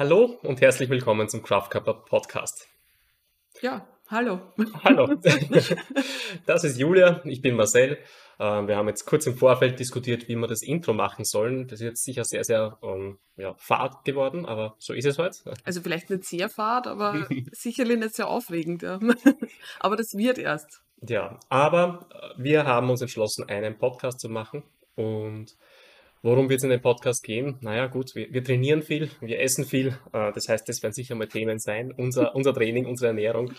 Hallo und herzlich willkommen zum Craft Cup Podcast. Ja, hallo. Hallo. Das ist Julia, ich bin Marcel. Ähm, wir haben jetzt kurz im Vorfeld diskutiert, wie wir das Intro machen sollen. Das ist jetzt sicher sehr, sehr um, ja, fad geworden, aber so ist es heute. Also vielleicht nicht sehr fad, aber sicherlich nicht sehr aufregend. Ja. Aber das wird erst. Ja, aber äh, wir haben uns entschlossen, einen Podcast zu machen und Worum wird es in dem Podcast gehen? Naja, gut, wir, wir trainieren viel, wir essen viel. Äh, das heißt, das werden sicher mal Themen sein. Unser, unser Training, unsere Ernährung.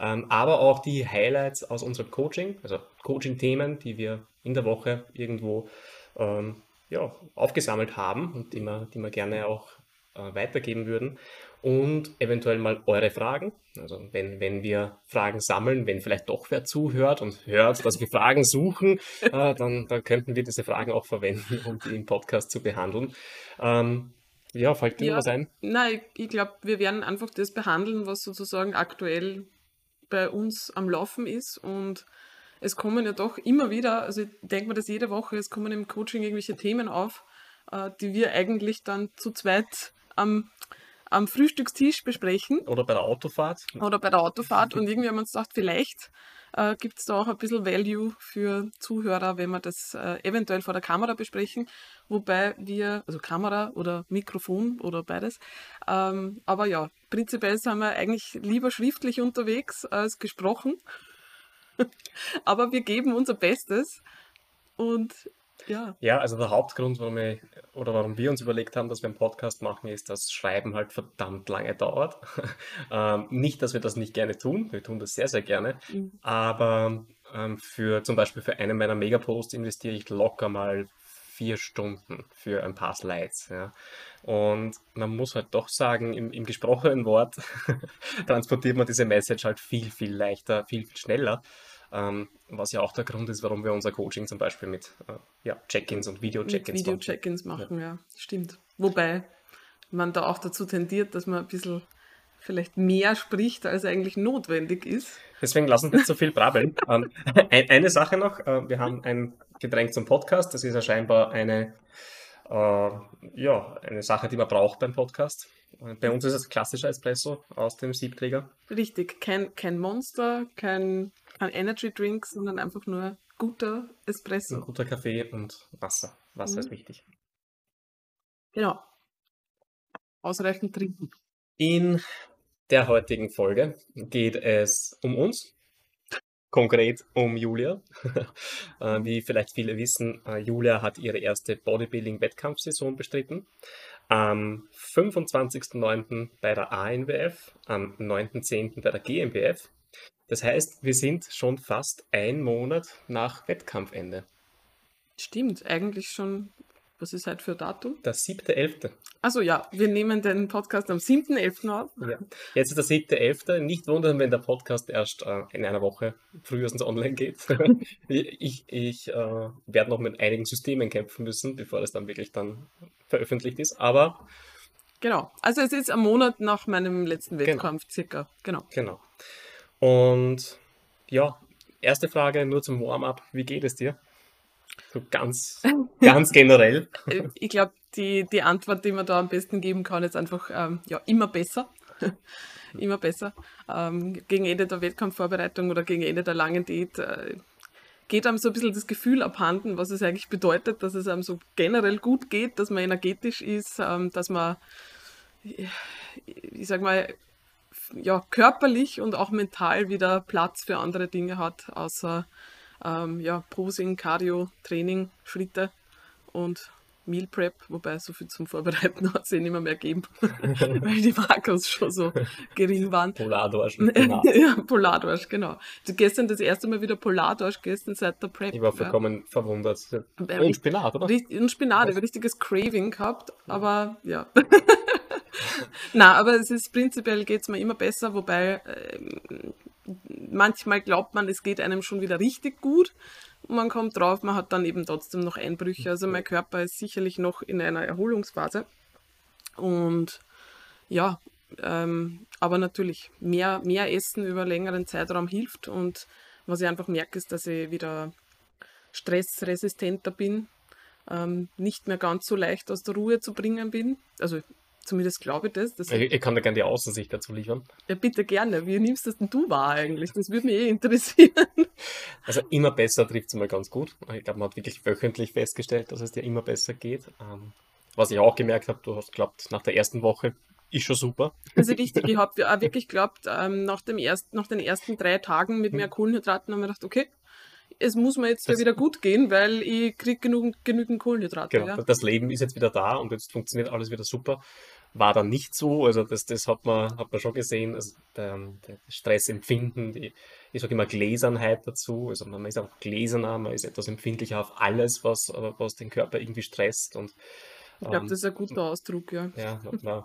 Ähm, aber auch die Highlights aus unserem Coaching, also Coaching-Themen, die wir in der Woche irgendwo ähm, ja, aufgesammelt haben und die wir, die wir gerne auch äh, weitergeben würden und eventuell mal eure Fragen. Also wenn, wenn wir Fragen sammeln, wenn vielleicht doch wer zuhört und hört, dass wir Fragen suchen, äh, dann, dann könnten wir diese Fragen auch verwenden, um die im Podcast zu behandeln. Ähm, ja, fällt dir ja, was ein? Nein, ich, ich glaube, wir werden einfach das behandeln, was sozusagen aktuell bei uns am Laufen ist und es kommen ja doch immer wieder, also ich denke mir das jede Woche, es kommen im Coaching irgendwelche Themen auf, äh, die wir eigentlich dann zu zweit am am Frühstückstisch besprechen. Oder bei der Autofahrt. Oder bei der Autofahrt. Und irgendwie haben wir uns gedacht, vielleicht äh, gibt es da auch ein bisschen Value für Zuhörer, wenn wir das äh, eventuell vor der Kamera besprechen. Wobei wir, also Kamera oder Mikrofon oder beides. Ähm, aber ja, prinzipiell sind wir eigentlich lieber schriftlich unterwegs als gesprochen. aber wir geben unser Bestes. Und ja. Ja, also der Hauptgrund, warum, ich, oder warum wir uns überlegt haben, dass wir einen Podcast machen, ist, dass Schreiben halt verdammt lange dauert. ähm, nicht, dass wir das nicht gerne tun, wir tun das sehr, sehr gerne, mhm. aber ähm, für zum Beispiel für einen meiner Megaposts investiere ich locker mal vier Stunden für ein paar Slides. Ja. Und man muss halt doch sagen, im, im gesprochenen Wort transportiert man diese Message halt viel, viel leichter, viel, viel schneller. Ähm, was ja auch der Grund ist, warum wir unser Coaching zum Beispiel mit äh, ja, Check-ins und Video-Check-ins Video Check-ins machen. Ja. ja, stimmt. Wobei man da auch dazu tendiert, dass man ein bisschen vielleicht mehr spricht, als eigentlich notwendig ist. Deswegen lassen wir nicht so viel brabbeln. ähm, eine Sache noch, äh, wir haben ein Getränk zum Podcast, das ist ja scheinbar eine, äh, ja, eine Sache, die man braucht beim Podcast. Bei uns ist es klassischer Espresso aus dem Siebträger. Richtig, kein, kein Monster, kein, kein Energy Drink, sondern einfach nur guter Espresso. Ein guter Kaffee und Wasser. Wasser mhm. ist wichtig. Genau. Ausreichend trinken. In der heutigen Folge geht es um uns, konkret um Julia. Äh, wie vielleicht viele wissen, äh, Julia hat ihre erste Bodybuilding-Wettkampfsaison bestritten am 25.09. bei der ANWF, am 9.10. bei der GmbF. Das heißt, wir sind schon fast ein Monat nach Wettkampfende. Stimmt, eigentlich schon was ist heute für Datum? Das 7.11. Also ja, wir nehmen den Podcast am 7.11. auf. Ja. Jetzt ist der 7.11. Nicht wundern, wenn der Podcast erst äh, in einer Woche frühestens online geht. ich ich äh, werde noch mit einigen Systemen kämpfen müssen, bevor das dann wirklich dann veröffentlicht ist. Aber Genau. Also es ist ein Monat nach meinem letzten genau. Wettkampf genau. circa. Genau. Genau. Und ja, erste Frage nur zum Warm-up. Wie geht es dir? So ganz, ganz generell. Ich glaube, die, die Antwort, die man da am besten geben kann, ist einfach ähm, ja, immer besser. immer besser. Ähm, gegen Ende der Wettkampfvorbereitung oder gegen Ende der langen Diät äh, geht einem so ein bisschen das Gefühl abhanden, was es eigentlich bedeutet, dass es einem so generell gut geht, dass man energetisch ist, ähm, dass man, ich sag mal, ja, körperlich und auch mental wieder Platz für andere Dinge hat, außer ähm, ja, Posing, Cardio, Training, Schritte und Meal Prep, wobei so viel zum Vorbereiten hat es eh nicht mehr, mehr gegeben, weil die Makros schon so gering waren. Polardorsch. ja, Polardorsch, genau. Du gestern das erste Mal wieder Polardorsch gegessen seit der Prep. Ich war vollkommen ja. verwundert. Und Spinat, oder? Und Spinat, ich habe richtiges Craving gehabt, aber ja. Na, aber es ist prinzipiell geht es mir immer besser, wobei äh, manchmal glaubt man, es geht einem schon wieder richtig gut. Und man kommt drauf, man hat dann eben trotzdem noch Einbrüche. Also mein Körper ist sicherlich noch in einer Erholungsphase. Und ja, ähm, aber natürlich, mehr, mehr Essen über längeren Zeitraum hilft. Und was ich einfach merke, ist, dass ich wieder stressresistenter bin, ähm, nicht mehr ganz so leicht aus der Ruhe zu bringen bin. Also zumindest glaube ich das. das Ich, ich kann dir gerne die Außensicht dazu liefern. ja, bitte gerne. Wie nimmst das denn du wahr eigentlich? Das würde mich eh interessieren. Also immer besser trifft es mal ganz gut. Ich glaube, man hat wirklich wöchentlich festgestellt, dass es dir immer besser geht. Ähm, was ich auch gemerkt habe, du hast glaubt, nach der ersten Woche ist schon super. Also richtig, ich habe auch wirklich geglaubt, ähm, nach, dem erst, nach den ersten drei Tagen mit mehr Kohlenhydraten haben wir gedacht, okay, es muss mir jetzt Das- wieder gut gehen, weil ich kriege genügend, genügend Kohlenhydrate. Genau, Ja. das Leben ist jetzt wieder da und jetzt funktioniert alles wieder super. War dann nicht so, also das, das hat man, hat man schon gesehen, also der, der Stressempfinden, die, ich sage immer Gläsernheit dazu, also man ist auch gläserner, man ist etwas empfindlicher auf alles, was, was den Körper irgendwie stresst und Ich glaube, ähm, das ist ein guter Ausdruck, ja. ja, man,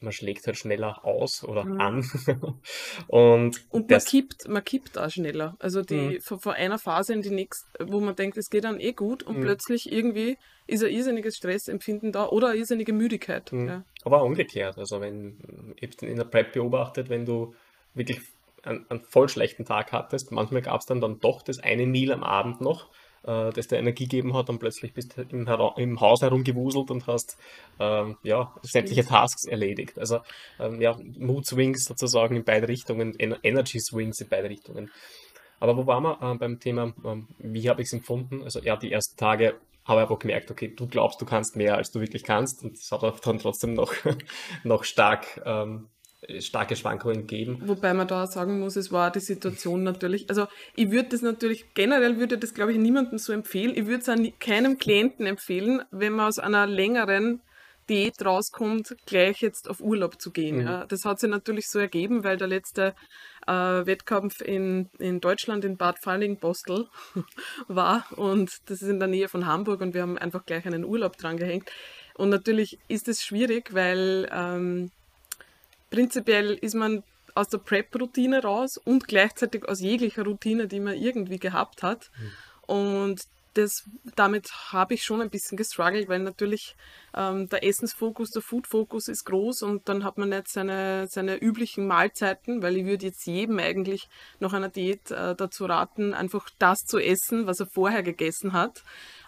man, schlägt halt schneller aus oder Mhm. an und Und man kippt, man kippt auch schneller. Also die Mhm. von, von einer Phase in die nächste, wo man denkt, es geht dann eh gut und Mhm. plötzlich irgendwie ist ein irrsinniges Stressempfinden da oder eine irrsinnige Müdigkeit. Mhm. Ja. Aber auch umgekehrt. Also wenn, ich habe in der Prep beobachtet, wenn du wirklich einen, einen voll schlechten Tag hattest, manchmal gab es dann, dann doch das eine Meal am Abend noch, äh, das dir Energie gegeben hat und plötzlich bist du im, im Haus herumgewuselt und hast ähm, ja, sämtliche Tasks erledigt. Also ähm, ja, Mood Swings sozusagen in beide Richtungen, Ener- Energy Swings in beide Richtungen. Aber wo waren wir äh, beim Thema, ähm, wie habe ich es empfunden? Also ja, die ersten Tage habe aber gemerkt, okay, du glaubst, du kannst mehr, als du wirklich kannst. Und es hat auch dann trotzdem noch, noch stark, ähm, starke Schwankungen gegeben. Wobei man da auch sagen muss, es war die Situation natürlich, also ich würde das natürlich, generell würde das glaube ich niemandem so empfehlen. Ich würde es nie- keinem Klienten empfehlen, wenn man aus einer längeren Diät rauskommt, gleich jetzt auf Urlaub zu gehen. Mhm. Ja. Das hat sich natürlich so ergeben, weil der letzte äh, Wettkampf in, in Deutschland, in Bad Falling-Bostel, war und das ist in der Nähe von Hamburg und wir haben einfach gleich einen Urlaub dran gehängt. Und natürlich ist es schwierig, weil ähm, prinzipiell ist man aus der Prep-Routine raus und gleichzeitig aus jeglicher Routine, die man irgendwie gehabt hat. Und das, damit habe ich schon ein bisschen gestruggelt, weil natürlich ähm, der Essensfokus, der Food-Fokus ist groß und dann hat man nicht seine, seine üblichen Mahlzeiten, weil ich würde jetzt jedem eigentlich nach einer Diät äh, dazu raten, einfach das zu essen, was er vorher gegessen hat.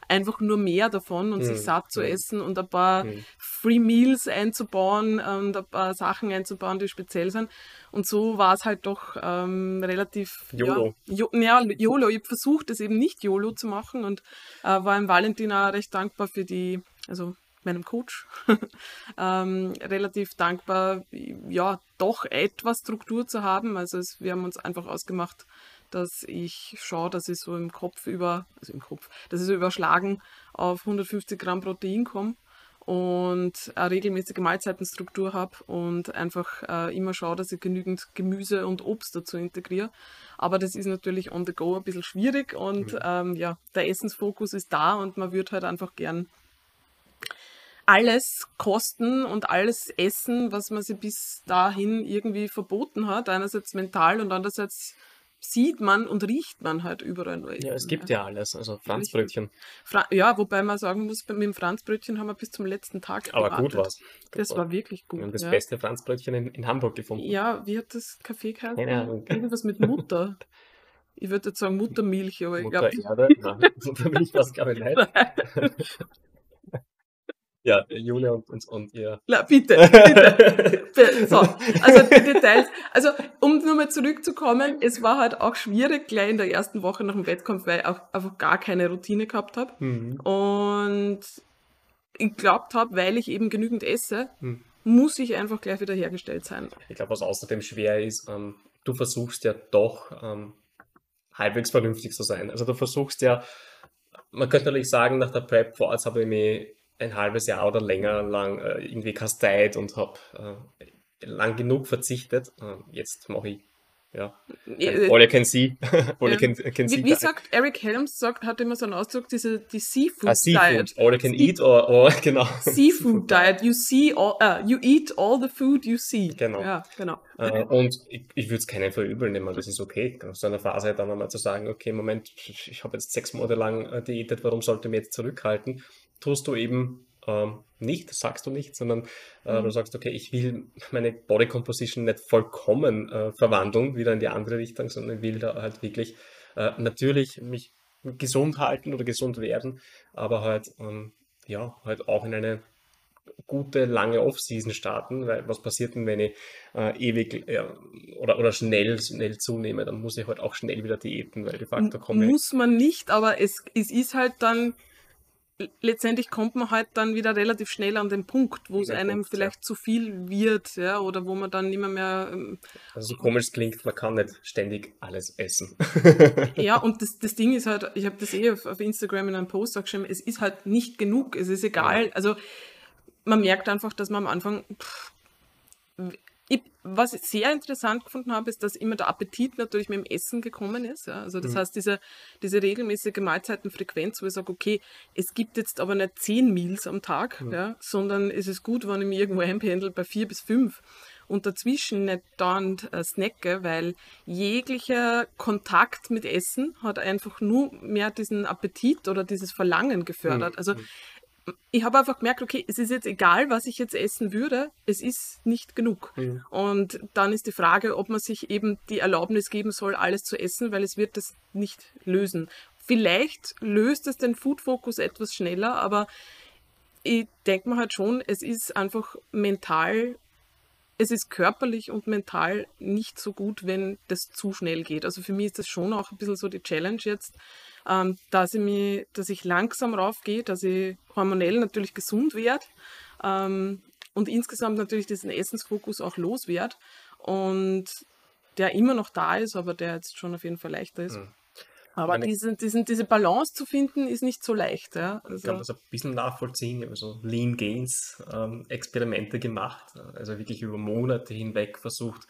Einfach nur mehr davon und sich Mhm. satt zu essen und ein paar Mhm. Free Meals einzubauen und ein paar Sachen einzubauen, die speziell sind. Und so war es halt doch ähm, relativ YOLO. Ja, ja, YOLO. Ich habe versucht, es eben nicht YOLO zu machen und äh, war im Valentin auch recht dankbar für die, also meinem Coach, ähm, relativ dankbar, ja, doch etwas Struktur zu haben. Also es, wir haben uns einfach ausgemacht, dass ich schaue, dass ich so im Kopf über, also im Kopf, dass ich so überschlagen auf 150 Gramm Protein komme und eine regelmäßige Mahlzeitenstruktur habe und einfach äh, immer schaue, dass ich genügend Gemüse und Obst dazu integriere. Aber das ist natürlich on the go ein bisschen schwierig und Mhm. ähm, ja, der Essensfokus ist da und man würde halt einfach gern alles kosten und alles essen, was man sich bis dahin irgendwie verboten hat. Einerseits mental und andererseits sieht man und riecht man halt überall Ja, es gibt ja alles, also Franzbrötchen. Fra ja, wobei man sagen muss, mit dem Franzbrötchen haben wir bis zum letzten Tag Aber gut gewartet. war's. Das war wirklich Wir haben gut. das ja. beste Franzbrötchen in, in Hamburg gefunden. Ja, wie hat das Kaffee geheißen? Keine Ahnung. Irgendwas mit Mutter. Ich würde jetzt sagen Muttermilch, aber ich Mutter glaube, Erde. Nein, Muttermilch war es, glaube ich, nicht. Ja, Julia und, und, und ihr. Na, bitte, bitte. So, also die Details. Also, um nur mal zurückzukommen, es war halt auch schwierig, gleich in der ersten Woche nach dem Wettkampf, weil ich auch einfach gar keine Routine gehabt habe. Mhm. Und ich glaubt habe, weil ich eben genügend esse, Hm. muss ich einfach gleich wieder hergestellt sein. Ich glaube, was außerdem schwer ist, ähm, du versuchst ja doch ähm, halbwegs vernünftig zu sein. Also du versuchst ja, man könnte natürlich sagen, nach der Prep vor Ort habe ich mich ein halbes Jahr oder länger lang äh, irgendwie kasteit und habe äh, lang genug verzichtet. Äh, jetzt mache ich, ja, all you can see. all you can, can see Wie, sagt Eric Helms, sagt, hat immer so einen Ausdruck, diese, die Seafood Ah, Seafood. Diet. All you can Sie- eat or, or genau. Seafood Diet. You see all, uh, you eat all the food you see. Genau. Ja, genau. Äh, und ich, ich würde es keinen verübeln nehmen, das ist okay. Aus so einer Phase dann einmal zu sagen, okay, Moment, ich, ich habe jetzt sechs Monate lang äh, diätet, warum sollte ich mich jetzt zurückhalten? Tust du eben ähm, nicht, sagst du nicht, sondern äh, Mhm. du sagst, okay, ich will meine Body Composition nicht vollkommen äh, verwandeln, wieder in die andere Richtung, sondern ich will da halt wirklich äh, natürlich mich gesund halten oder gesund werden, aber halt, ähm, ja, halt auch in eine gute lange Off-Season starten, weil was passiert denn, wenn ich äh, ewig äh, oder, oder schnell, schnell zunehme, dann muss ich halt auch schnell wieder diäten, weil de facto komme Muss man nicht, aber es, es ist halt dann letztendlich kommt man halt dann wieder relativ schnell an den Punkt, wo es einem Punkt, vielleicht ja. zu viel wird, ja, oder wo man dann nicht mehr mehr. Ähm, also so komisch klingt, man kann nicht ständig alles essen. ja, und das, das Ding ist halt, ich habe das eh auf, auf, Instagram in einem Post auch geschrieben, es ist halt nicht genug, es ist egal. Ja. Also man merkt einfach, dass man am Anfang pff, ich, was ich sehr interessant gefunden habe, ist, dass immer der Appetit natürlich mit dem Essen gekommen ist. Ja? Also das mhm. heißt, diese, diese regelmäßige Mahlzeitenfrequenz, wo ich sage, okay, es gibt jetzt aber nicht zehn Meals am Tag, mhm. ja? sondern es ist gut, wenn ich mich irgendwo einpendel bei vier bis fünf und dazwischen nicht dauernd äh, snacke, weil jeglicher Kontakt mit Essen hat einfach nur mehr diesen Appetit oder dieses Verlangen gefördert. Mhm. Also mhm ich habe einfach gemerkt, okay, es ist jetzt egal, was ich jetzt essen würde, es ist nicht genug. Mhm. Und dann ist die Frage, ob man sich eben die Erlaubnis geben soll, alles zu essen, weil es wird das nicht lösen. Vielleicht löst es den Food-Fokus etwas schneller, aber ich denke mir halt schon, es ist einfach mental, es ist körperlich und mental nicht so gut, wenn das zu schnell geht. Also für mich ist das schon auch ein bisschen so die Challenge jetzt, ähm, dass, ich mich, dass ich langsam raufgehe, dass ich hormonell natürlich gesund werde ähm, und insgesamt natürlich diesen Essensfokus auch loswerde und der immer noch da ist, aber der jetzt schon auf jeden Fall leichter ist. Mhm. Aber diesen, diesen, diese Balance zu finden, ist nicht so leicht. Ja? Also, ich kann das ein bisschen nachvollziehen. Ich habe so Lean Gains ähm, Experimente gemacht, also wirklich über Monate hinweg versucht,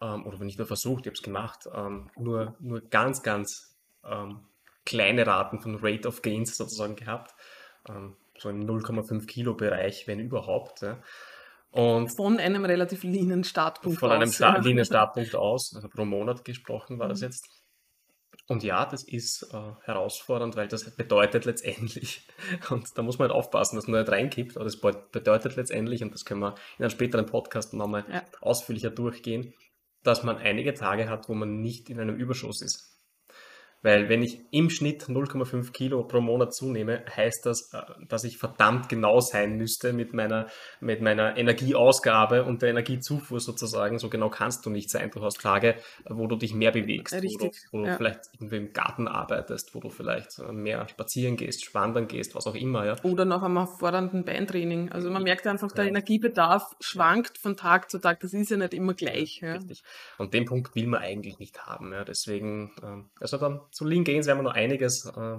ähm, oder nicht nur versucht, ich habe es gemacht, ähm, nur, nur ganz, ganz ähm, kleine Raten von Rate of Gains sozusagen gehabt. Ähm, so im 0,5 Kilo Bereich, wenn überhaupt. Ja. Und von einem relativ leanen Startpunkt von aus. Von einem Sta leanen Startpunkt aus, also pro Monat gesprochen war mhm. das jetzt. Und ja, das ist äh, herausfordernd, weil das bedeutet letztendlich, und da muss man halt aufpassen, dass man nicht reinkippt, aber das bedeutet letztendlich, und das können wir in einem späteren Podcast nochmal ja. ausführlicher durchgehen, dass man einige Tage hat, wo man nicht in einem Überschuss ist. Weil wenn ich im Schnitt 0,5 Kilo pro Monat zunehme, heißt das, äh, dass ich verdammt genau sein müsste mit meiner, mit meiner Energieausgabe und der Energiezufuhr sozusagen. So genau kannst du nicht sein. Du hast Tage, wo du dich mehr bewegst, Richtig, wo du, wo ja. du vielleicht irgendwie im Garten arbeitest, wo du vielleicht äh, mehr spazieren gehst, wandern gehst, was auch immer. Ja. Oder nach einem fordernden Beintraining. Also man merkt einfach, der ja. Energiebedarf schwankt von Tag zu Tag. Das ist ja nicht immer gleich. Ja. Richtig. Und den Punkt will man eigentlich nicht haben. Ja. Deswegen, ähm, also dann zu Lean Gains werden wir noch einiges äh,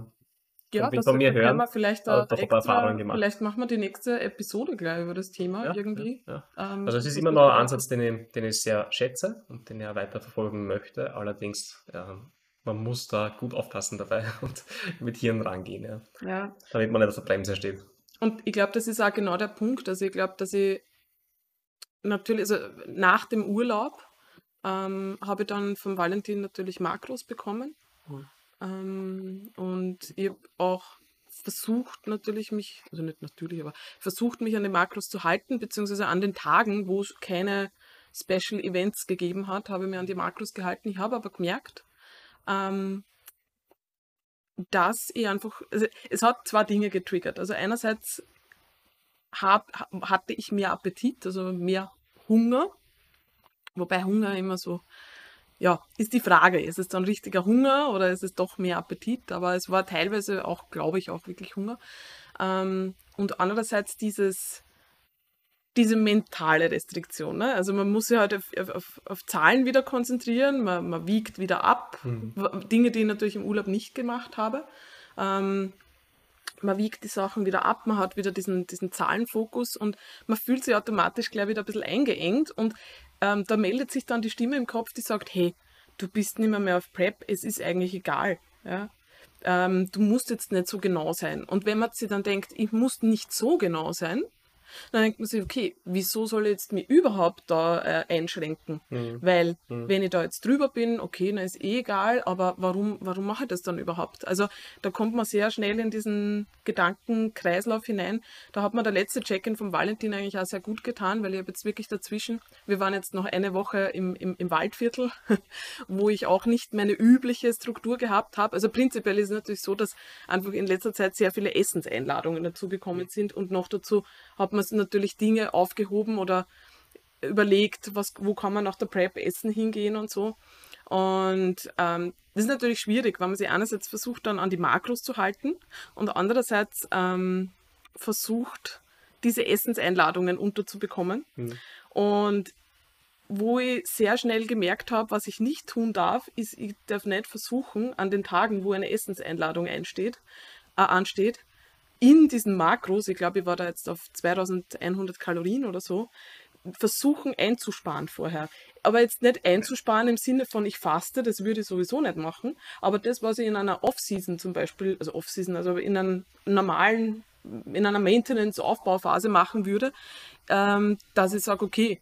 ja, das von mir hören. Wir vielleicht, äh, extra, vielleicht machen wir die nächste Episode gleich über das Thema ja, irgendwie. Ja, ja. Ähm, also es ist immer noch ein Ansatz, den ich, den ich sehr schätze und den ich auch weiterverfolgen möchte. Allerdings, man muss da gut aufpassen dabei und mit Hirn rangehen, ja. ja. damit man nicht auf der Bremse steht. Und ich glaube, das ist auch genau der Punkt. Also ich glaube, dass ich natürlich, also nach dem Urlaub ähm, habe ich dann vom Valentin natürlich Makros bekommen. Ähm, und ich habe auch versucht natürlich mich, also nicht natürlich, aber versucht mich an den Makros zu halten, beziehungsweise an den Tagen, wo es keine Special Events gegeben hat, habe ich mir an die Makros gehalten. Ich habe aber gemerkt, ähm, dass ich einfach, also es hat zwei Dinge getriggert. Also einerseits hab, hatte ich mehr Appetit, also mehr Hunger, wobei Hunger immer so ja, ist die Frage, ist es dann richtiger Hunger oder ist es doch mehr Appetit? Aber es war teilweise auch, glaube ich, auch wirklich Hunger. Ähm, und andererseits dieses, diese mentale Restriktion. Ne? Also man muss sich halt auf, auf, auf Zahlen wieder konzentrieren, man, man wiegt wieder ab. Mhm. Dinge, die ich natürlich im Urlaub nicht gemacht habe. Ähm, man wiegt die Sachen wieder ab, man hat wieder diesen, diesen Zahlenfokus und man fühlt sich automatisch gleich wieder ein bisschen eingeengt und ähm, da meldet sich dann die Stimme im Kopf, die sagt, hey, du bist nicht mehr, mehr auf Prep, es ist eigentlich egal. Ja? Ähm, du musst jetzt nicht so genau sein. Und wenn man sich dann denkt, ich muss nicht so genau sein, dann denkt man sich, okay, wieso soll ich jetzt mich überhaupt da äh, einschränken? Mhm. Weil, mhm. wenn ich da jetzt drüber bin, okay, dann ist eh egal, aber warum, warum mache ich das dann überhaupt? Also, da kommt man sehr schnell in diesen Gedankenkreislauf hinein. Da hat mir der letzte Check-in vom Valentin eigentlich auch sehr gut getan, weil ich habe jetzt wirklich dazwischen, wir waren jetzt noch eine Woche im, im, im Waldviertel, wo ich auch nicht meine übliche Struktur gehabt habe. Also, prinzipiell ist es natürlich so, dass einfach in letzter Zeit sehr viele Essenseinladungen dazugekommen sind und noch dazu hat man man sich natürlich Dinge aufgehoben oder überlegt, was, wo kann man nach der Prep essen hingehen und so. Und ähm, das ist natürlich schwierig, weil man sich einerseits versucht, dann an die Makros zu halten und andererseits ähm, versucht, diese Essenseinladungen unterzubekommen. Mhm. Und wo ich sehr schnell gemerkt habe, was ich nicht tun darf, ist, ich darf nicht versuchen, an den Tagen, wo eine Essenseinladung einsteht, äh, ansteht, in diesen Makros, ich glaube, ich war da jetzt auf 2100 Kalorien oder so, versuchen einzusparen vorher. Aber jetzt nicht einzusparen im Sinne von ich faste, das würde ich sowieso nicht machen. Aber das, was ich in einer Off-Season zum Beispiel, also Off-Season, also in einem normalen, in einer Maintenance-Aufbauphase machen würde, ähm, dass ich sage, okay,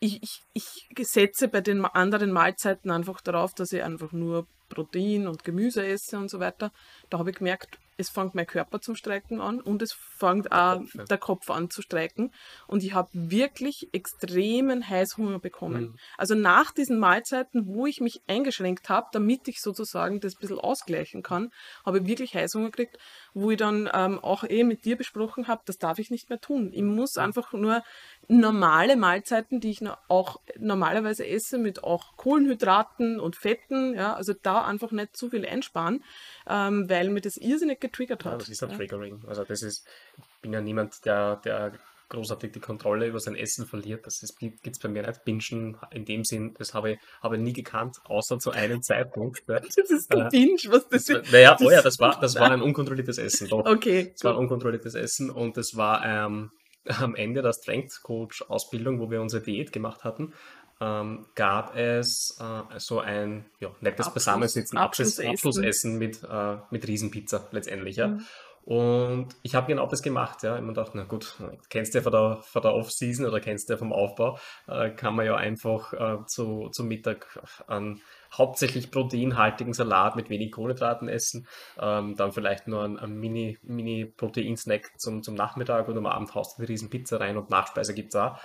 ich, ich, ich setze bei den anderen Mahlzeiten einfach darauf, dass ich einfach nur Protein und Gemüse esse und so weiter. Da habe ich gemerkt, es fängt mein Körper zum Streiken an und es fängt auch Kopf, ja. der Kopf an zu streiken. Und ich habe wirklich extremen Heißhunger bekommen. Mhm. Also nach diesen Mahlzeiten, wo ich mich eingeschränkt habe, damit ich sozusagen das ein bisschen ausgleichen kann, habe ich wirklich Heißhunger gekriegt, wo ich dann ähm, auch eh mit dir besprochen habe, das darf ich nicht mehr tun. Ich muss einfach nur normale Mahlzeiten, die ich auch normalerweise esse, mit auch Kohlenhydraten und Fetten, ja, also da einfach nicht zu viel einsparen, ähm, weil mir das irrsinnig getriggert hat. Ja, das ist ein ja. Triggering. Also das ist, ich bin ja niemand, der, der großartig die Kontrolle über sein Essen verliert. Das gibt es bei mir nicht. Bingen in dem Sinn, das habe ich, habe ich nie gekannt, außer zu einem Zeitpunkt. Das ist ein äh, Binge, was das, das ist. Naja, oh ja, das war, das war ein unkontrolliertes Essen. Doch. Okay. Das war ein unkontrolliertes Essen und das war ähm, am Ende der Strength Coach Ausbildung, wo wir unsere Diät gemacht hatten, ähm, gab es äh, so ein ja, nettes Abschluss, Beisammensitzen, Abschlussessen, Abschlussessen mit, äh, mit Riesenpizza letztendlich. Ja. Mhm. Und ich habe genau das gemacht, ja. Ich mir gedacht, na gut, kennst du ja von der, von der Off-Season oder kennst du ja vom Aufbau, äh, kann man ja einfach äh, zu, zum Mittag einen hauptsächlich proteinhaltigen Salat mit wenig Kohlenhydraten essen, ähm, dann vielleicht nur ein, ein Mini, Mini-Protein-Snack zum, zum Nachmittag und am Abend haust du die riesen Pizza rein und Nachspeise gibt es auch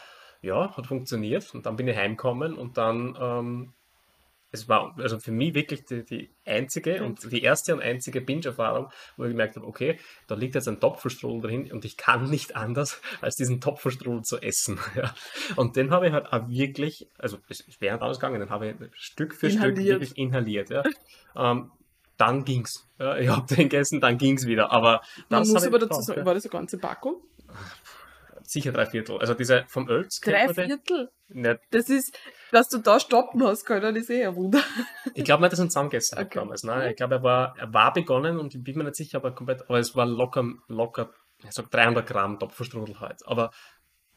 ja, hat funktioniert. Und dann bin ich heimgekommen und dann, ähm, es war also für mich wirklich die, die einzige und die erste und einzige Binge-Erfahrung, wo ich gemerkt habe, okay, da liegt jetzt ein Topfenstrudel drin und ich kann nicht anders, als diesen Topfenstrudel zu essen. Ja. Und den habe ich halt auch wirklich, also es wäre anders gegangen, den habe ich Stück für inhaliert. Stück wirklich inhaliert. Ja. Ähm, dann ging's. Ja, ich habe den gegessen, dann ging's wieder. Aber Man muss aber dazu sagen, war das eine ganze Packung? Sicher drei Viertel. Also diese vom Ölz. Drei Viertel? Nicht. Das ist, dass du da stoppen hast können, ist eh ein Wunder. Ich glaube nicht, dass er zusammengegessen hat okay. damals. Nein, ich glaube, er war, er war begonnen und ich bin mir nicht sicher, aber komplett, aber es war locker, locker, ich sag 300 Gramm Topfenstrudel halt. Aber,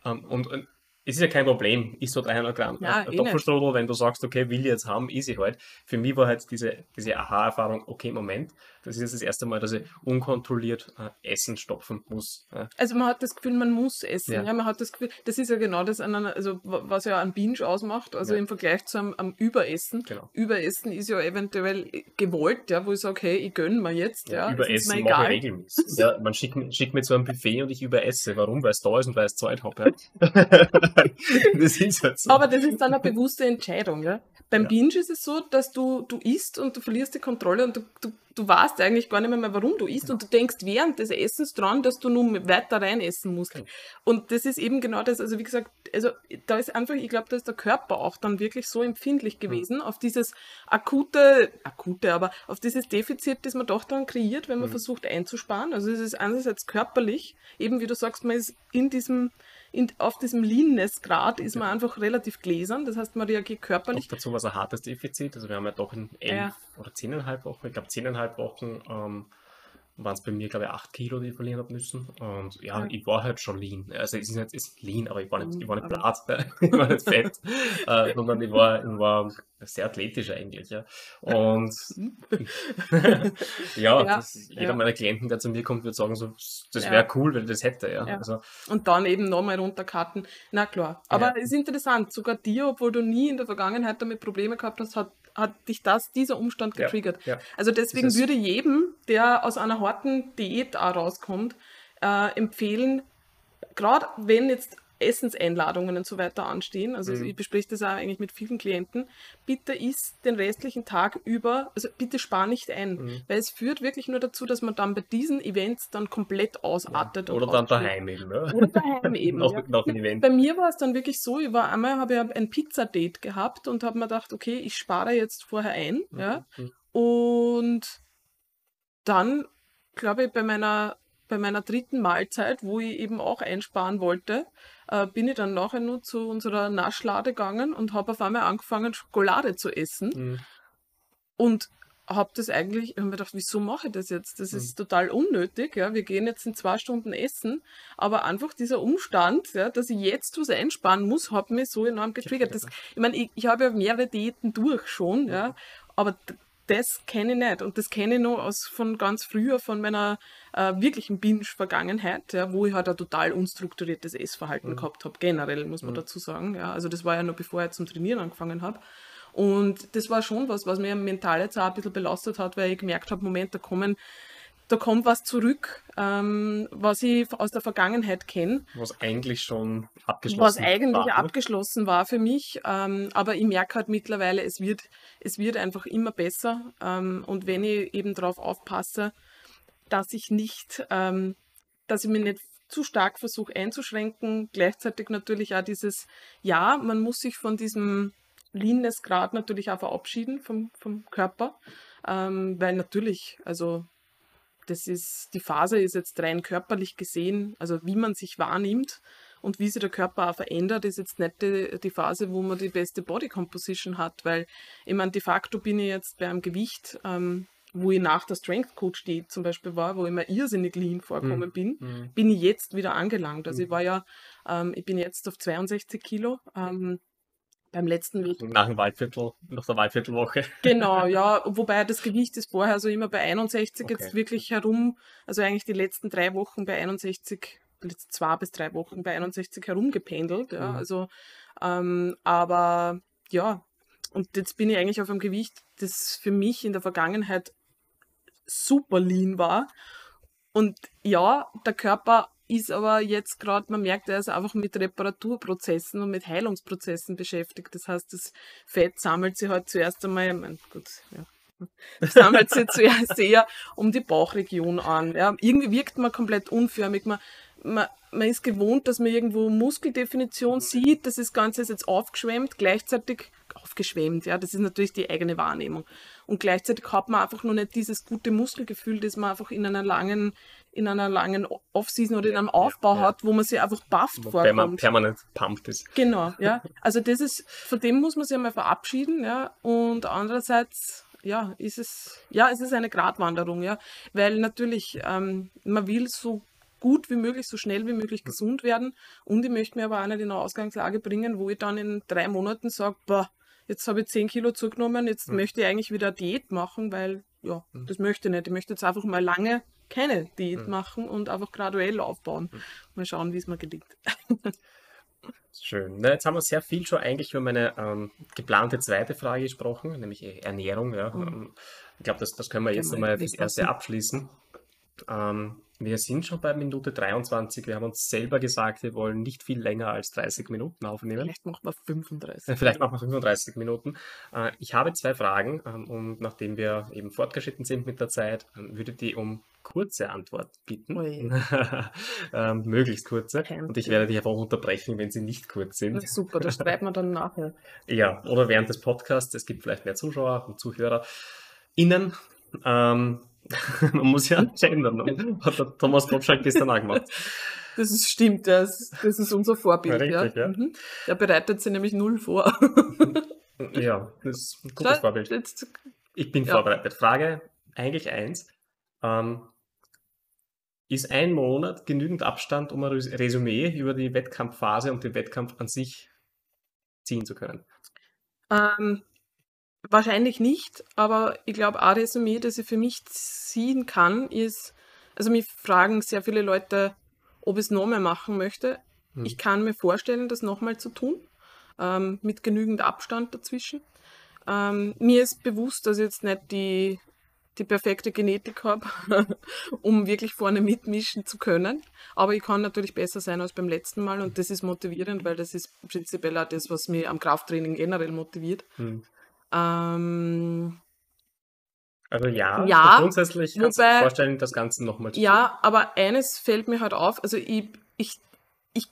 ähm, und, und es ist ja kein Problem, ist so 300 Gramm ja, äh, Doppelstrudel, wenn du sagst, okay, will ich jetzt haben, easy halt. Für mich war halt diese, diese Aha-Erfahrung, okay, Moment, das ist jetzt das erste Mal, dass ich unkontrolliert äh, Essen stopfen muss. Ja. Also man hat das Gefühl, man muss essen. Ja. ja. man hat das Gefühl, das ist ja genau das, also was ja ein Binge ausmacht, also im Vergleich zu einem, einem Überessen. Genau. Überessen ist ja eventuell gewollt, ja, wo ich sage, hey, ich gönne mir jetzt. Ja, Überessen mache ich regelmäßig. ja, man schickt, schickt mir zu einem Buffet und ich überesse. Warum? Weil es da ist und weil es Zeit habe. das ist halt so. Aber das ist dann eine bewusste Entscheidung. Ja? Beim ja. Binge ist es so, dass du, du isst und du verlierst die Kontrolle und du, du, du weißt eigentlich gar nicht mehr, warum du isst und du denkst während des Essens dran, dass du nun weiter rein essen musst. Okay. Und das ist eben genau das, also wie gesagt, also da ist einfach, ich glaube, da ist der Körper auch dann wirklich so empfindlich gewesen mhm. auf dieses akute, akute, aber auf dieses Defizit, das man doch dann kreiert, wenn man mhm. versucht einzusparen. Also es ist einerseits körperlich, eben wie du sagst, man ist in diesem in, auf diesem Leanness-Grad ist man einfach relativ gläsern, das heißt, man reagiert körperlich. Auch dazu war es ein hartes Defizit, also wir haben ja doch in elf ja. oder zehneinhalb Wochen, ich glaube zehneinhalb Wochen ähm, waren es bei mir, glaube ich, 8 Kilo, die ich verlieren habe müssen. Und ja, ja, ich war halt schon lean. Also es ist nicht ist lean, aber ich war nicht, ich war nicht blatt, ich war nicht fett, äh, sondern ich war, ich war sehr athletisch eigentlich. Ja. Und ja, ja, das, jeder ja. meiner Klienten, der zu mir kommt, wird sagen, so, das wäre cool, wenn ich das hätte. Ja. Also, Und dann eben nochmal runterkarten. Na klar. Aber es ist interessant, sogar dir, obwohl du nie in der Vergangenheit damit Probleme gehabt hast, hat hat dich das, dieser Umstand getriggert. Ja, ja. Also deswegen würde jedem, der aus einer harten Diät auch rauskommt, äh, empfehlen, gerade wenn jetzt Essenseinladungen und so weiter anstehen, also Mhm. ich bespreche das auch eigentlich mit vielen Klienten, bitte isst den restlichen Tag über, also bitte spar nicht ein, Mhm. weil es führt wirklich nur dazu, dass man dann bei diesen Events dann komplett ausartet. und Oder dann ausschlägt. daheim eben? Oder daheim eben. Nach, ja. nach dem Event. Bei mir war es dann wirklich so, ich war einmal, habe ich ein Pizza-Date gehabt und habe mir gedacht, okay, ich spare jetzt vorher ein, ja, Mhm. und dann, glaube ich, bei meiner, bei meiner dritten Mahlzeit, wo ich eben auch einsparen wollte, äh, bin ich dann nachher nur zu unserer Naschlade gegangen und habe auf einmal angefangen, Schokolade zu essen Mhm. und habe das eigentlich, ich habe mir gedacht, wieso mache ich das jetzt? Das ist total unnötig, ja. Wir gehen jetzt in zwei Stunden essen, aber einfach dieser Umstand, ja, dass ich jetzt was einsparen muss, hat mich so enorm getriggert. Das, ich meine, ich, ich habe ja mehrere Diäten durch schon, ja, aber das kenne ich nicht. Und das kenne ich noch aus von ganz früher, von meiner äh, wirklichen Binge-Vergangenheit, ja, wo ich halt ein total unstrukturiertes Essverhalten gehabt habe, generell, muss man dazu sagen. Ja. Also das war ja noch bevor ich zum Trainieren angefangen habe. Und das war schon was, was mir mental jetzt auch ein bisschen belastet hat, weil ich gemerkt habe, Moment, da kommen, da kommt was zurück, ähm, was ich aus der Vergangenheit kenne, Was eigentlich schon abgeschlossen was eigentlich war. abgeschlossen war für mich. Ähm, aber ich merke halt mittlerweile, es wird, es wird einfach immer besser. Ähm, und wenn ich eben darauf aufpasse, dass ich nicht, ähm, dass ich mich nicht zu stark versuche einzuschränken, gleichzeitig natürlich auch dieses, ja, man muss sich von diesem Leanness-Grad natürlich auch verabschieden vom, vom Körper, ähm, weil natürlich, also das ist, die Phase ist jetzt rein körperlich gesehen, also wie man sich wahrnimmt und wie sich der Körper auch verändert, ist jetzt nicht die, die Phase, wo man die beste Body Composition hat, weil ich meine, de facto bin ich jetzt bei einem Gewicht, ähm, wo ich nach der Strength Coach Diät zum Beispiel war, wo ich mir irrsinnig lean vorkommen bin, Mhm. bin ich jetzt wieder angelangt. Also ich war ja, ähm, ich bin jetzt auf 62 Kilo. Ähm, beim letzten Weg Nach dem Waldviertel, nach der Waldviertelwoche. Genau, ja, wobei das Gewicht ist vorher so immer bei 61 Okay. jetzt wirklich herum, also eigentlich die letzten drei Wochen bei 61, die letzten zwei bis drei Wochen bei 61 herumgependelt, ja, Mhm. also, ähm, aber ja, und jetzt bin ich eigentlich auf einem Gewicht, das für mich in der Vergangenheit super lean war. Und ja, der Körper ist aber jetzt gerade, man merkt, er ist einfach mit Reparaturprozessen und mit Heilungsprozessen beschäftigt. Das heißt, das Fett sammelt sich halt zuerst einmal, ich mein, gut, ja, sammelt sich zuerst eher um die Bauchregion an. Ja. Irgendwie wirkt man komplett unförmig. Man, man, man ist gewohnt, dass man irgendwo Muskeldefinition sieht. Das ist Ganze ist jetzt aufgeschwemmt, gleichzeitig aufgeschwemmt, ja, das ist natürlich die eigene Wahrnehmung. Und gleichzeitig hat man einfach noch nicht dieses gute Muskelgefühl, das man einfach in einer langen, in einer langen Off-Season oder in einem Aufbau ja. hat, wo man sich einfach bufft Wobei man vorkommt. permanent pumped ist. Genau, ja. Also das ist, von dem muss man sich einmal verabschieden, ja. Und andererseits, ja, ist es, ja, es ist eine Gratwanderung, ja. Weil natürlich, ähm, man will so gut wie möglich, so schnell wie möglich gesund werden. Und ich möchte mir aber auch nicht in eine Ausgangslage bringen, wo ich dann in drei Monaten sage, boah, jetzt habe ich 10 Kilo zugenommen, jetzt Mhm. möchte ich eigentlich wieder Diät machen, weil, ja, das möchte ich nicht. Ich möchte jetzt einfach mal lange keine Diät Mhm. machen und einfach graduell aufbauen. Mal schauen, wie es mir gelingt. Schön. Na, jetzt haben wir sehr viel schon eigentlich über meine ähm, geplante zweite Frage gesprochen, nämlich E- Ernährung. Ja. Mhm. Ich glaube, das, das können wir jetzt einmal fürs. Erste abschließen. Ähm, wir sind schon bei Minute 23. Wir haben uns selber gesagt, wir wollen nicht viel länger als 30 Minuten aufnehmen. Vielleicht machen wir 35. Äh, Vielleicht machen wir 35 Minuten. Äh, Ich habe zwei Fragen ähm, und nachdem wir eben fortgeschritten sind mit der Zeit, ähm, würde die um kurze Antwort bitten. Ui. ähm, möglichst kurze. Und ich werde dich einfach unterbrechen, wenn sie nicht kurz sind. super, das schreiben wir dann nachher. Ja, oder während des Podcasts. Es gibt vielleicht mehr Zuschauer und Zuhörer. Innen. Ähm, man muss ja gendern. Hat der Thomas Gottschalk gestern auch gemacht. Das ist, stimmt, das, das ist unser Vorbild. Ja, richtig, ja. Mhm. Der bereitet sich nämlich null vor. Ja, das ist ein gutes Vorbild. Jetzt, Ich bin Ja. vorbereitet. Frage eigentlich eins. Ähm, ist ein Monat genügend Abstand, um ein Res- Resümee über die Wettkampfphase und den Wettkampf an sich ziehen zu können? ähm, wahrscheinlich nicht, aber ich glaube, ein Resümee, das ich für mich ziehen kann, ist, also mich fragen sehr viele Leute, ob ich es nochmal machen möchte. Hm. Ich kann mir vorstellen, das nochmal zu tun, ähm, mit genügend Abstand dazwischen. Ähm, mir ist bewusst, dass jetzt nicht die, die perfekte Genetik habe, um wirklich vorne mitmischen zu können. Aber ich kann natürlich besser sein als beim letzten Mal und das ist motivierend, weil das ist prinzipiell auch das, was mich am Krafttraining generell motiviert. Hm. Ähm, also ja, ja grundsätzlich kannst wobei, du vorstellen, das Ganze nochmal zu Ja, aber eines fällt mir halt auf, also ich, ich, ich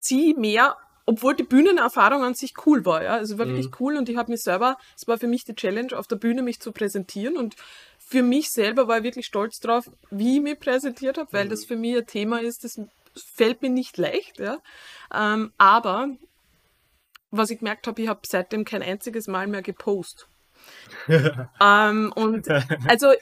ziehe mehr obwohl die Bühnenerfahrung an sich cool war, ja, also wirklich mhm. cool. Und ich habe mich selber, es war für mich die Challenge, auf der Bühne mich zu präsentieren. Und für mich selber war ich wirklich stolz drauf, wie ich mich präsentiert habe, weil mhm. das für mich ein Thema ist, das fällt mir nicht leicht, ja, ähm, aber was ich gemerkt habe, ich habe seitdem kein einziges Mal mehr gepostet. ähm, und also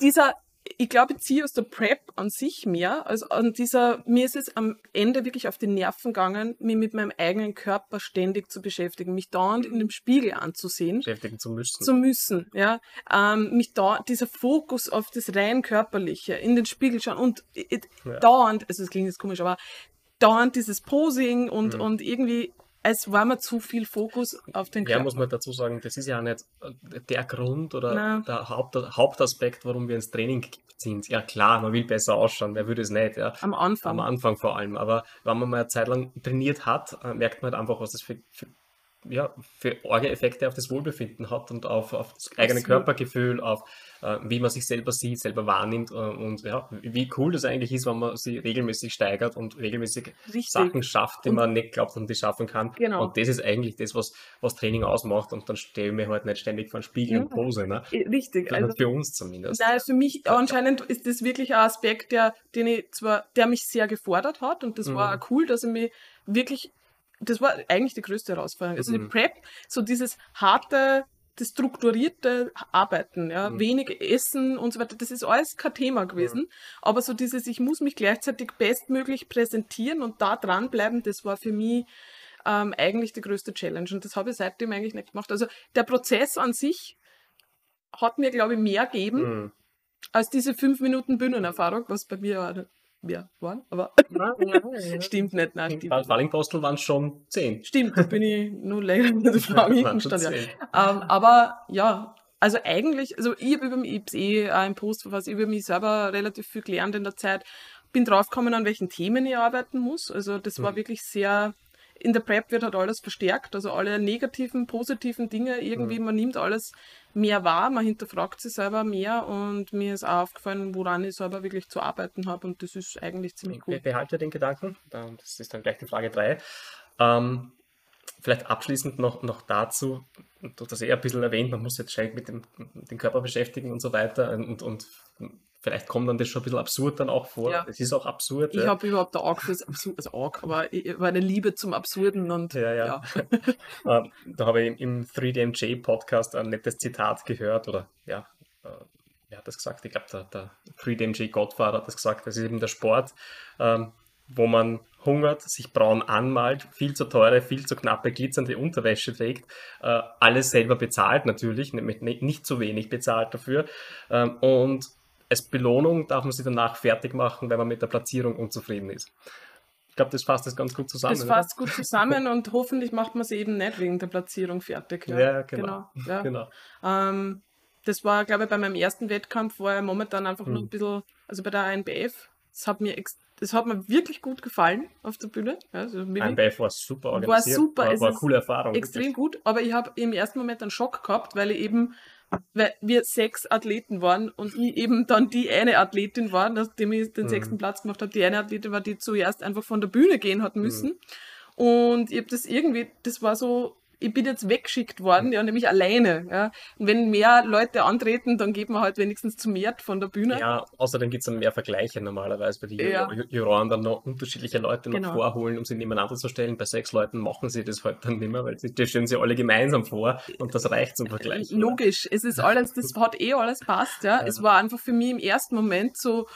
dieser ich glaube, ich ziehe aus der Prep an sich mehr. Also an dieser, mir ist es am Ende wirklich auf die Nerven gegangen, mich mit meinem eigenen Körper ständig zu beschäftigen, mich dauernd in dem Spiegel anzusehen. Beschäftigen zu müssen. Zu müssen, ja. Ähm, mich da, dieser Fokus auf das rein körperliche, in den Spiegel schauen und it, ja. dauernd, also es klingt jetzt komisch, aber dauernd dieses Posing und, mhm. und irgendwie es war mir zu viel Fokus auf den Körper. Ja, muss man dazu sagen, das ist ja nicht äh, der Grund oder Nein. der Haupt, Hauptaspekt, warum wir ins Training sind. Ja klar, man will besser ausschauen, wer würde es nicht? Ja. Am Anfang. Am Anfang vor allem. Aber wenn man mal eine Zeit lang trainiert hat, äh, merkt man halt einfach, was das für, für ja, für Orge-Effekte auf das Wohlbefinden hat und auf, auf das eigene Körpergefühl, auf äh, wie man sich selber sieht, selber wahrnimmt äh, und ja, wie cool das eigentlich ist, wenn man sie regelmäßig steigert und regelmäßig Richtig. Sachen schafft, die und man nicht glaubt, und die schaffen kann. Genau. Und das ist eigentlich das, was, was Training ausmacht und dann stelle ich mir halt nicht ständig vor den Spiegel ja. und Pose. Ne? Richtig. Also, für uns zumindest. Nein, für mich anscheinend ist das wirklich ein Aspekt, der, den ich zwar, der mich sehr gefordert hat und das mhm. war auch cool, dass ich mich wirklich das war eigentlich die größte Herausforderung. Also mhm. die Prep, so dieses harte, das strukturierte Arbeiten, ja, mhm. wenig Essen und so weiter, das ist alles kein Thema gewesen. Mhm. Aber so dieses, ich muss mich gleichzeitig bestmöglich präsentieren und da dranbleiben, das war für mich ähm, eigentlich die größte Challenge. Und das habe ich seitdem eigentlich nicht gemacht. Also der Prozess an sich hat mir, glaube ich, mehr gegeben mhm. als diese fünf Minuten Bühnenerfahrung, was bei mir mehr waren, aber ja, ja, ja. stimmt nicht. Nein, stimmt. Bei Fallingpostel waren es schon zehn. Stimmt, da bin ich nur länger in der stand, ja. Ähm, aber ja, also eigentlich, also ich habe über mich, ich eh einen Post was über mich selber relativ viel gelernt in der Zeit, bin draufgekommen, an welchen Themen ich arbeiten muss. Also das war mhm. wirklich sehr in der Prep wird halt alles verstärkt, also alle negativen, positiven Dinge irgendwie, mhm. man nimmt alles mehr wahr, man hinterfragt sich selber mehr und mir ist auch aufgefallen, woran ich selber wirklich zu arbeiten habe und das ist eigentlich ziemlich gut. Ich behalte den Gedanken, das ist dann gleich die Frage 3. Ähm, vielleicht abschließend noch, noch dazu, du hast das eher ein bisschen erwähnt, man muss jetzt schnell mit dem, dem Körper beschäftigen und so weiter und, und vielleicht kommt dann das schon ein bisschen absurd dann auch vor. Ja. Es ist auch absurd. Ich ja. habe überhaupt ein Auge fürs Absurd, also Auge, aber ich, meine Liebe zum Absurden und ja. ja. ja. Ähm, da habe ich im 3DMJ Podcast ein nettes Zitat gehört oder ja, äh, wer hat das gesagt? Ich glaube, der, der 3DMJ Godfather hat das gesagt. Das ist eben der Sport, ähm, wo man hungert, sich braun anmalt, viel zu teure, viel zu knappe, glitzernde Unterwäsche trägt, äh, alles selber bezahlt natürlich, nämlich nicht zu wenig bezahlt dafür ähm, und als Belohnung darf man sie danach fertig machen, wenn man mit der Platzierung unzufrieden ist. Ich glaube, das fasst das ganz gut zusammen. Das fasst oder? gut zusammen und hoffentlich macht man sie eben nicht wegen der Platzierung fertig. Ja, ja genau. genau, ja. genau. Ähm, das war, glaube ich, bei meinem ersten Wettkampf war er momentan einfach hm. nur ein bisschen, also bei der ANBF, das hat mir das hat mir wirklich gut gefallen auf der Bühne. Also ANBF war super organisiert. War super. War, war eine coole Erfahrung. Extrem wirklich. gut, aber ich habe im ersten Moment einen Schock gehabt, weil ich eben weil wir sechs Athleten waren und ich eben dann die eine Athletin war, nachdem ich den mhm. sechsten Platz gemacht habe, die eine Athletin war, die zuerst einfach von der Bühne gehen hat müssen. Mhm. Und ich habe das irgendwie, das war so ich bin jetzt weggeschickt worden, ja, nämlich alleine. Ja. Und wenn mehr Leute antreten, dann geht man halt wenigstens zu mehr von der Bühne. Ja, außerdem gibt es dann mehr Vergleiche normalerweise, weil die ja. Juroren dann noch unterschiedliche Leute noch genau. vorholen, um sie nebeneinander zu stellen. Bei sechs Leuten machen sie das halt dann nicht mehr, weil sie, die stellen sie alle gemeinsam vor und das reicht zum Vergleich. Logisch, oder? es ist alles, das hat eh alles passt, ja. ja. Es war einfach für mich im ersten Moment so,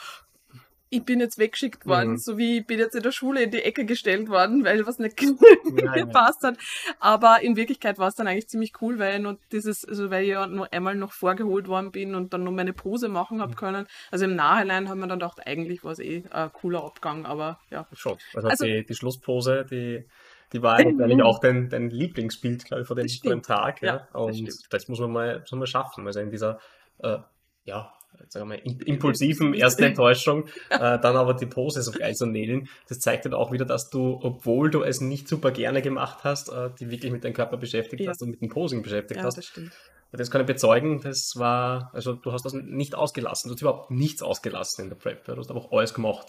ich bin jetzt weggeschickt worden, mhm. so wie ich bin jetzt in der Schule in die Ecke gestellt worden, weil was nicht gepasst hat. Aber in Wirklichkeit war es dann eigentlich ziemlich cool, weil ich noch dieses, also weil ich ja noch einmal noch vorgeholt worden bin und dann noch meine Pose machen habe mhm. können. Also im Nachhinein haben wir dann gedacht, eigentlich war es eh ein cooler Abgang, aber ja. Schon. Also, also die, die Schlusspose, die die war eigentlich auch dein, dein Lieblingsbild, glaube ich, vor dem, vor dem Tag. Ja, ja. Und das, das muss man mal, muss man schaffen. Also in dieser äh, ja, sagen wir impulsiven ersten Enttäuschung, äh, dann aber die Pose so geil zu nähen. Das zeigt dann auch wieder, dass du, obwohl du es nicht super gerne gemacht hast, äh, die wirklich mit deinem Körper beschäftigt Ja. hast und mit dem Posing beschäftigt Ja, hast. das stimmt. Das kann ich bezeugen, das war, also du hast das nicht ausgelassen, du hast überhaupt nichts ausgelassen in der Prep, du hast einfach alles gemacht.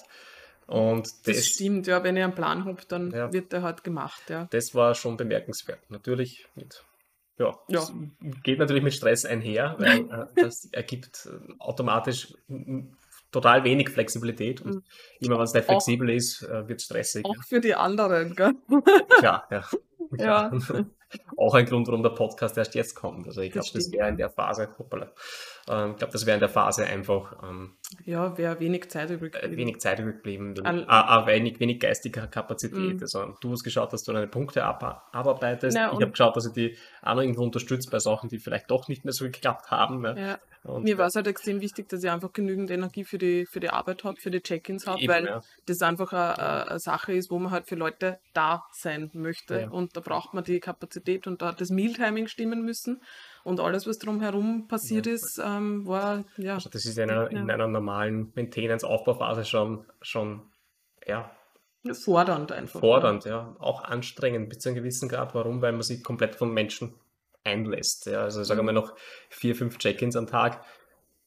Und Das das, stimmt, ja, wenn ich einen Plan habe, dann Ja. wird der halt gemacht, ja. das war schon bemerkenswert. Natürlich mit, ja, Ja. geht natürlich mit Stress einher, weil äh, das ergibt äh, automatisch total wenig Flexibilität und Mhm. immer wenn es nicht Auch- flexibel ist, äh, wird es stressig. Auch für die anderen, gell? Klar, ja. Ja. Auch ein Grund, warum der Podcast erst jetzt kommt. Also ich glaube, das wäre in der Phase, hoppala, ähm, ich glaube, das wäre in der Phase einfach ähm, Ja, wäre wenig Zeit übrig. äh, geblieben. wenig Zeit übrig geblieben, Al- wenig, wenig, geistige Kapazität. Mhm. Also du hast geschaut, dass du deine Punkte ab, abarbeitest. Na, ich habe geschaut, dass ich die auch noch irgendwo unterstützt bei Sachen, die vielleicht doch nicht mehr so geklappt haben. Ne? Ja. Und, Mir war es halt extrem wichtig, dass ich einfach genügend Energie für die, für die Arbeit habe, für die Check-ins habe, weil ja. das einfach eine, eine Sache ist, wo man halt für Leute da sein möchte. Ja. Und da braucht man die Kapazität und da hat das Mealtiming stimmen müssen. Und alles, was drumherum passiert Ja. ist, ähm, war ja Also das ist in einer, in Ja. einer normalen Maintenance-Aufbauphase schon, schon ja, fordernd einfach. fordernd, ja, auch anstrengend bis zu einem gewissen Grad. Warum? Weil man sich komplett von Menschen einlässt. Ja. Also sagen wir noch vier, fünf Check-ins am Tag.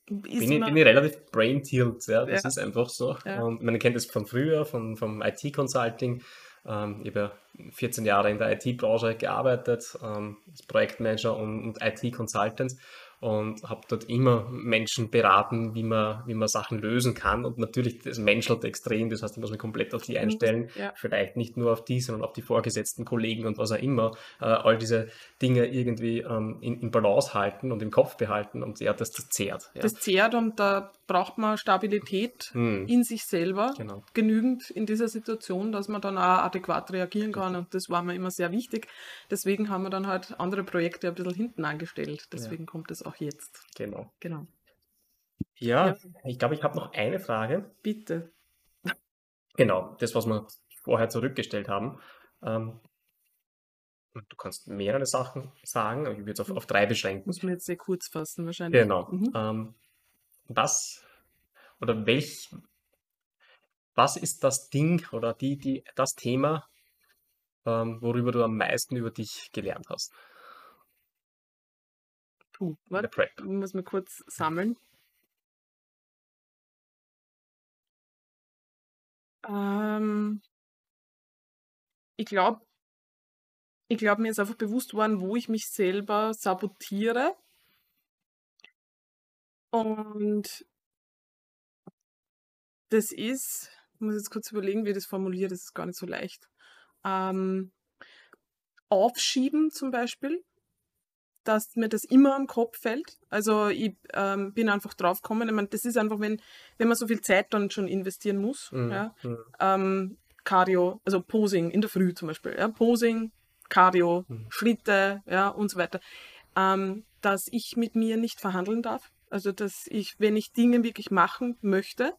Bin, ich, bin ich relativ brain-tilt, ja, das Ja. ist einfach so. Ja. Und man kennt es von früher, von, vom IT-Consulting. Ähm, ich habe ja 14 Jahre in der IT-Branche gearbeitet, ähm, als Projektmanager und, und IT-Consultant und habe dort immer Menschen beraten, wie man, wie man Sachen lösen kann. Und natürlich, das menschelt extrem, das heißt, ich muss mich komplett auf die einstellen. Ja. Vielleicht nicht nur auf die, sondern auf die vorgesetzten Kollegen und was auch immer. Äh, all diese Dinge irgendwie ähm, in, in Balance halten und im Kopf behalten und ja, das, das zehrt. Ja. Das zehrt und da braucht man Stabilität Hm. in sich selber. Genau. genügend in dieser Situation, dass man dann auch adäquat reagieren kann. Und das war mir immer sehr wichtig. Deswegen haben wir dann halt andere Projekte ein bisschen hinten angestellt. Deswegen kommt es auch jetzt. Genau. Genau. Ja, Ja. ich glaube, ich habe noch eine Frage. Bitte. Genau, das, was wir vorher zurückgestellt haben. Ähm, du kannst mehrere Sachen sagen, aber ich würde es auf, auf drei beschränken. Muss man jetzt sehr kurz fassen, wahrscheinlich. Genau. Mhm. Ähm, was oder welch, was ist das Ding oder die, die, das Thema, ähm, worüber du am meisten über dich gelernt hast Der warte, ich muss mal kurz sammeln. Ähm, ich glaube, ich glaube, mir ist einfach bewusst worden, wo ich mich selber sabotiere. Und das ist, ich muss jetzt kurz überlegen, wie ich das formuliere, das ist gar nicht so leicht. Ähm, aufschieben zum Beispiel, dass mir das immer am Kopf fällt. Also ich ähm, bin einfach drauf gekommen. Ich meine, das ist einfach, wenn, wenn man so viel Zeit dann schon investieren muss. Mhm, Ja, mhm, ähm, Cardio, also Posing in der Früh zum Beispiel. Ja, Posing, Cardio, Mhm. Schritte, ja, und so weiter. Ähm, dass ich mit mir nicht verhandeln darf. Also, dass ich, wenn ich Dinge wirklich machen möchte,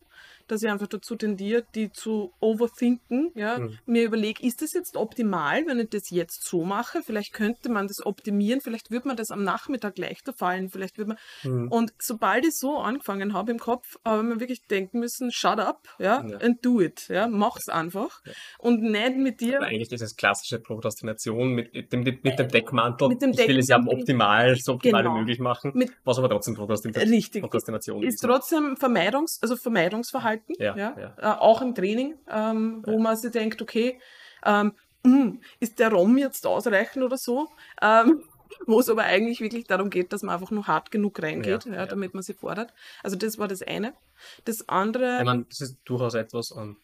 dass ich einfach dazu tendiere, die zu overthinken, ja, Mhm. mir überlege, ist das jetzt optimal, wenn ich das jetzt so mache? Vielleicht könnte man das optimieren, vielleicht wird man das am Nachmittag leichter fallen, vielleicht wird man, mhm. und sobald ich so angefangen habe im Kopf, habe ich mir wirklich denken müssen, shut up, ja, Ja. and do it, ja, mach's einfach. Ja. Und nicht mit dir, Aber Eigentlich dieses klassische Prokrastination mit dem, mit dem Deckmantel. Mit dem ich will es ja optimal, so optimal Genau. wie möglich machen, Mit- was aber trotzdem Prokrastin richtig, Prokrastination ist ist. trotzdem Vermeidungs-, also Vermeidungsverhalten, Ja, ja, ja. Äh, auch im Training, ähm, wo man sich denkt, okay, ähm, hm, ist der ROM jetzt ausreichend oder so? Ähm, wo es aber eigentlich wirklich darum geht, dass man einfach nur hart genug reingeht, Ja, ja, ja. damit man sie fordert. Also das war das eine. Das andere, Ich meine, das ist durchaus etwas, ähm,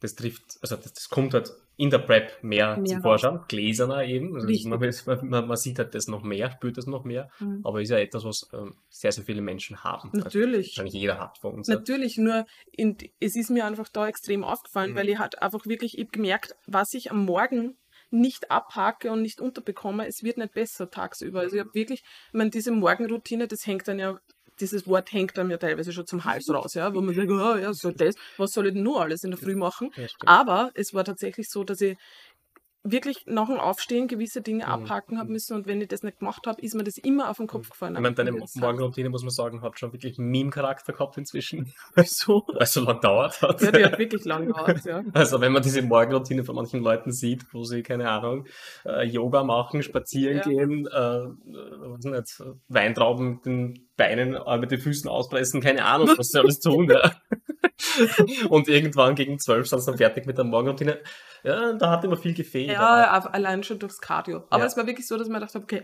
das trifft, also das, das kommt halt in der Prep mehr, Mehr zum Vorschein, gläserner eben. Also man, man, man sieht halt das noch mehr, spürt das noch mehr, Mhm. aber ist ja etwas, was ähm, sehr, sehr viele Menschen haben. Also natürlich. wahrscheinlich jeder hat von uns. Natürlich, nur in, es ist mir einfach da extrem aufgefallen, Mhm. weil ich halt einfach wirklich ich gemerkt, was ich am Morgen nicht abhake und nicht unterbekomme, es wird nicht besser tagsüber. Also ich habe wirklich, ich meine, diese Morgenroutine, das hängt dann ja, dieses Wort hängt dann ja teilweise schon zum Hals raus, ja, wo man sagt, oh, ja, so das, was soll ich denn nur alles in der Früh machen? Ja. Aber es war tatsächlich so, dass ich wirklich nach dem Aufstehen gewisse Dinge Mhm. abhaken habe müssen und wenn ich das nicht gemacht habe, ist mir das immer auf den Kopf gefallen. Ich meine, deine Morgenroutine, muss man sagen, hat schon wirklich Meme-Charakter gehabt inzwischen, Tages. So. weil es so lange dauert hat. Ja, die hat wirklich lang gedauert, ja. Also wenn man diese Morgenroutine von manchen Leuten sieht, wo sie, keine Ahnung, äh, Yoga machen, spazieren Ja. gehen, äh, äh, weiß nicht, Weintrauben mit den Beinen, äh, mit den Füßen auspressen, keine Ahnung, was sie alles tun. Ja. Und irgendwann gegen zwölf sind sie dann fertig mit der Morgenroutine. Ja, da hat immer viel gefehlt. Ja, auf- allein schon durchs Cardio. Aber Ja. es war wirklich so, dass man gedacht habe, okay,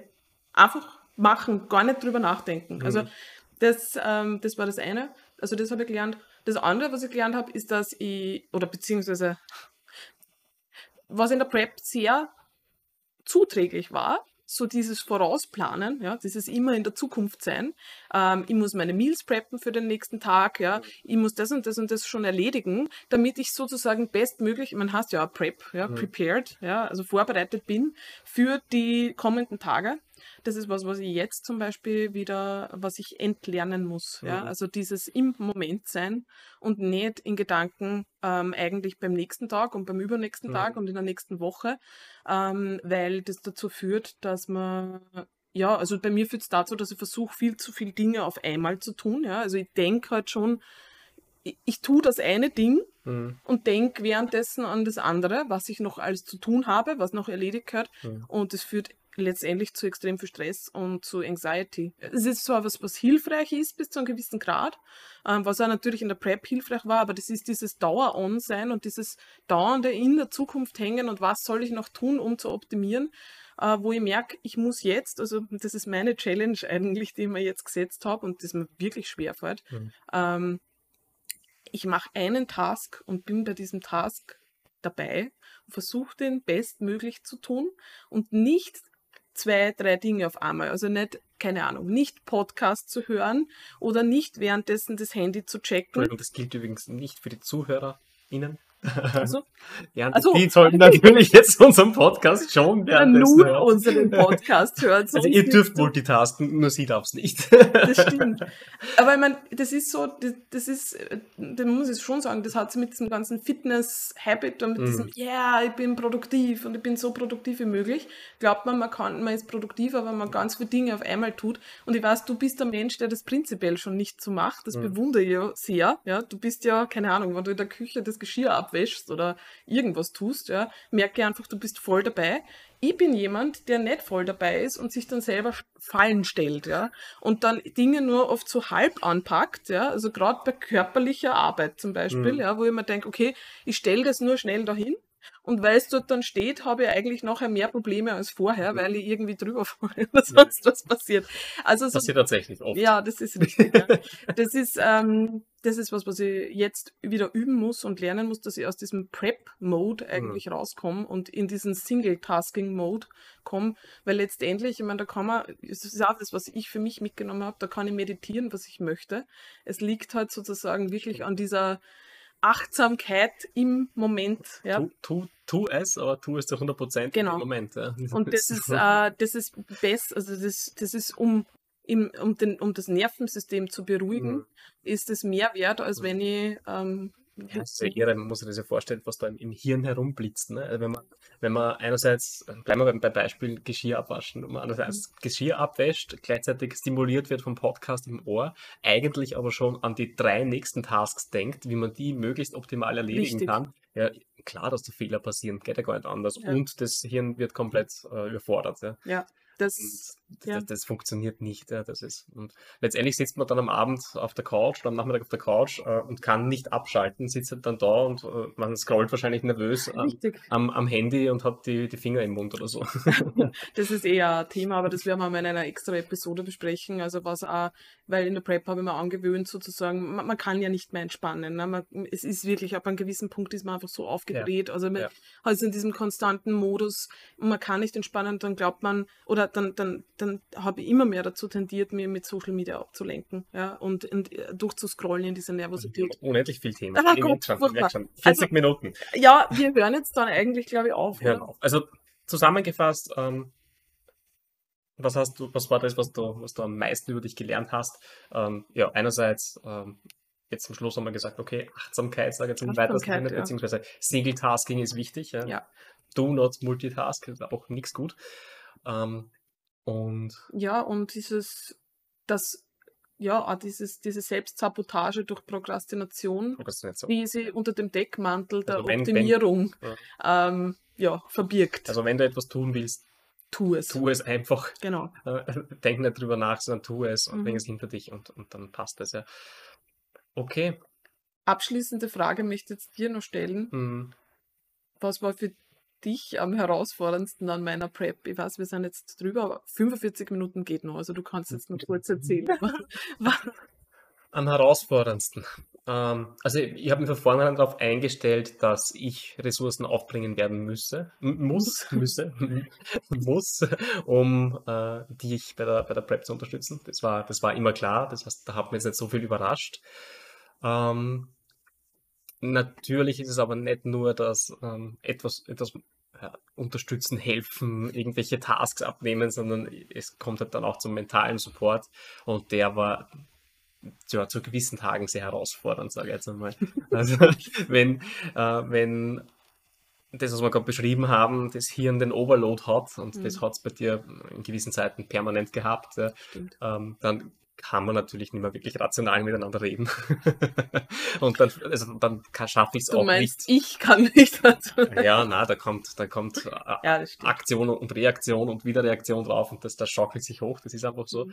einfach machen, gar nicht drüber nachdenken. Also Mhm. das, ähm, das war das eine. Also das habe ich gelernt. Das andere, was ich gelernt habe, ist, dass ich, oder beziehungsweise was in der Prep sehr zuträglich war, so dieses Vorausplanen, ja, dieses immer in der Zukunft sein. Ähm, ich muss meine Meals preppen für den nächsten Tag, ja, ich muss das und das und das schon erledigen, damit ich sozusagen bestmöglich, man heißt ja auch Prep, ja, prepared, ja, also vorbereitet bin für die kommenden Tage. Das ist was, was ich jetzt zum Beispiel wieder, was ich entlernen muss. Ja? Mhm. Also dieses im Moment sein und nicht in Gedanken ähm, eigentlich beim nächsten Tag und beim übernächsten Mhm. Tag und in der nächsten Woche, ähm, weil das dazu führt, dass man ja, also bei mir führt es dazu, dass ich versuche, viel zu viele Dinge auf einmal zu tun. Ja? Also ich denke halt schon, ich, ich tue das eine Ding Mhm. und denke währenddessen an das andere, was ich noch alles zu tun habe, was noch erledigt gehört. Mhm. Und es führt letztendlich zu extrem viel Stress und zu Anxiety. Es ist zwar was, was hilfreich ist bis zu einem gewissen Grad, ähm, was auch natürlich in der Prep hilfreich war, aber das ist dieses Dauer-On-Sein und dieses dauernde in der Zukunft hängen und was soll ich noch tun, um zu optimieren, äh, wo ich merke, ich muss jetzt, also das ist meine Challenge eigentlich, die ich mir jetzt gesetzt habe und das mir wirklich schwer fällt, Mhm. ähm, ich mache einen Task und bin bei diesem Task dabei versuche den bestmöglich zu tun und nicht zwei, drei Dinge auf einmal. Also nicht, keine Ahnung, nicht Podcast zu hören oder nicht währenddessen das Handy zu checken. Entschuldigung, das gilt übrigens nicht für die ZuhörerInnen. Also, Ja, Ach so. die sollten natürlich jetzt unseren Podcast schon ja, währenddessen nur hören. unseren Podcast hören. Also ihr dürft multitasken, nur sie darf es nicht. Das stimmt. Aber ich meine, das ist so, das, das ist, da muss ich schon sagen, das hat sie mit diesem ganzen Fitness-Habit und mit Mhm. diesem, ja, ich bin produktiv und ich bin so produktiv wie möglich, glaubt man, man kann, man ist produktiv, aber man ganz viele Dinge auf einmal tut. Und ich weiß, du bist der Mensch, der das prinzipiell schon nicht so macht. Das Mhm. bewundere ich ja sehr. Ja, du bist ja, keine Ahnung, wenn du in der Küche das Geschirr abwäschst oder irgendwas tust, ja, merke einfach, du bist voll dabei. Ich bin jemand, der nicht voll dabei ist und sich dann selber Fallen stellt, ja, und dann Dinge nur oft so halb anpackt, ja, also gerade bei körperlicher Arbeit zum Beispiel, Mhm. ja, wo ich mir denke, okay, ich stelle das nur schnell dahin und weil es dort dann steht, habe ich eigentlich nachher mehr Probleme als vorher, Mhm. weil ich irgendwie drüber oder sonst was passiert. Also so Passiert tatsächlich oft. ja, das ist richtig. ja. Das ist, ähm, das ist was, was ich jetzt wieder üben muss und lernen muss, dass ich aus diesem Prep-Mode eigentlich rauskomme und in diesen Single-Tasking-Mode komme, weil letztendlich, ich meine, da kann man, das ist auch das, was ich für mich mitgenommen habe, da kann ich meditieren, was ich möchte. Es liegt halt sozusagen wirklich an dieser Achtsamkeit im Moment. Ja. Tu, tu, tu es, aber tu es zu 100 Prozent Genau. im Moment. Ja. Und das ist, äh, das ist best, also das, das ist um, im, um, den, um das Nervensystem zu beruhigen, Mhm. ist es mehr wert, als Mhm. wenn ich ähm, Ja, das ist ja irre, man muss sich das ja vorstellen, was da im, im Hirn herumblitzt. Ne? Also wenn man, wenn man einerseits, bleiben wir beim, beim Beispiel Geschirr abwaschen, wenn man einerseits Geschirr abwäscht, gleichzeitig stimuliert wird vom Podcast im Ohr, eigentlich aber schon an die drei nächsten Tasks denkt, wie man die möglichst optimal erledigen Richtig. kann. Ja, klar, dass da Fehler passieren, geht ja gar nicht anders. Ja. Und das Hirn wird komplett äh, überfordert. Ja. ja, das, Und ja. das, das funktioniert nicht. Ja, das ist. Und letztendlich sitzt man dann am Abend auf der Couch am Nachmittag auf der Couch äh, und kann nicht abschalten, sitzt halt dann da und äh, man scrollt wahrscheinlich nervös am, am, am Handy und hat die, die Finger im Mund oder so. Das ist eher ein Thema, aber das werden wir mal in einer extra Episode besprechen. Also was auch, weil in der Prep habe ich mir angewöhnt, sozusagen, man, man kann ja nicht mehr entspannen. Ne? Man, es ist wirklich, ab einem gewissen Punkt ist man einfach so aufgedreht. Also man Ja. also in diesem konstanten Modus und man kann nicht entspannen, dann glaubt man, oder dann, dann, dann habe ich immer mehr dazu tendiert, mir mit Social Media abzulenken. Ja, und, und äh, durchzuscrollen in diese Nervosität. Unendlich viel Thema. Ah, Gott, schon, ich merke furchtbar. schon. 40 Minuten. Ja, wir hören jetzt dann eigentlich, glaube ich, auf. Hören auf. Also zusammengefasst, ähm, was hast du, was war das, was du, was du am meisten über dich gelernt hast? Ähm, ja, einerseits ähm, jetzt zum Schluss haben wir gesagt, okay, Achtsamkeit, sage ich jetzt im weitesten Sinne, ja. beziehungsweise Single-Tasking ist wichtig. Ja. Ja. do not multitask, ist auch nichts gut. Ähm, und Ja, und dieses, das, ja, auch dieses, diese Selbstsabotage durch Prokrastination, Prokrastination. die sie unter dem Deckmantel der Also wenn- wenn- Optimierung ähm, ja, verbirgt. Also wenn du etwas tun willst, tu es. tu es einfach. Genau. Äh, denk nicht drüber nach, sondern tu es und Mhm. bring es hinter dich und, und dann passt es ja. Okay. Abschließende Frage möchte ich jetzt dir noch stellen. Mhm. Was war für dich am herausforderndsten an meiner Prep? Ich weiß, wir sind jetzt drüber, aber 45 Minuten geht noch. Also du kannst jetzt noch kurz erzählen. Am herausforderndsten. Ähm, also ich habe mich von vornherein darauf eingestellt, dass ich Ressourcen aufbringen werden müsse, muss, müsse, muss, um äh, dich bei der, bei der Prep zu unterstützen. Das war, das war immer klar. Das heißt, da hat mich jetzt nicht so viel überrascht. Ähm, natürlich ist es aber nicht nur das ähm, etwas, etwas ja, unterstützen, helfen, irgendwelche Tasks abnehmen, sondern es kommt halt dann auch zum mentalen Support und der war ja, zu gewissen Tagen sehr herausfordernd, sage ich jetzt einmal. Also wenn, äh, wenn das, was wir gerade beschrieben haben, das Hirn den Overload hat und das Mhm. hat es bei dir in gewissen Zeiten permanent gehabt, ja, ähm, dann kann man natürlich nicht mehr wirklich rational miteinander reden. und dann, also dann schaffe ich es auch meinst, nicht. ich kann nicht dazu. Ja, na, da kommt, da kommt äh, Ja. Aktion und Reaktion und Wiederreaktion drauf und das, das schaukelt sich hoch, das ist einfach so. Mhm.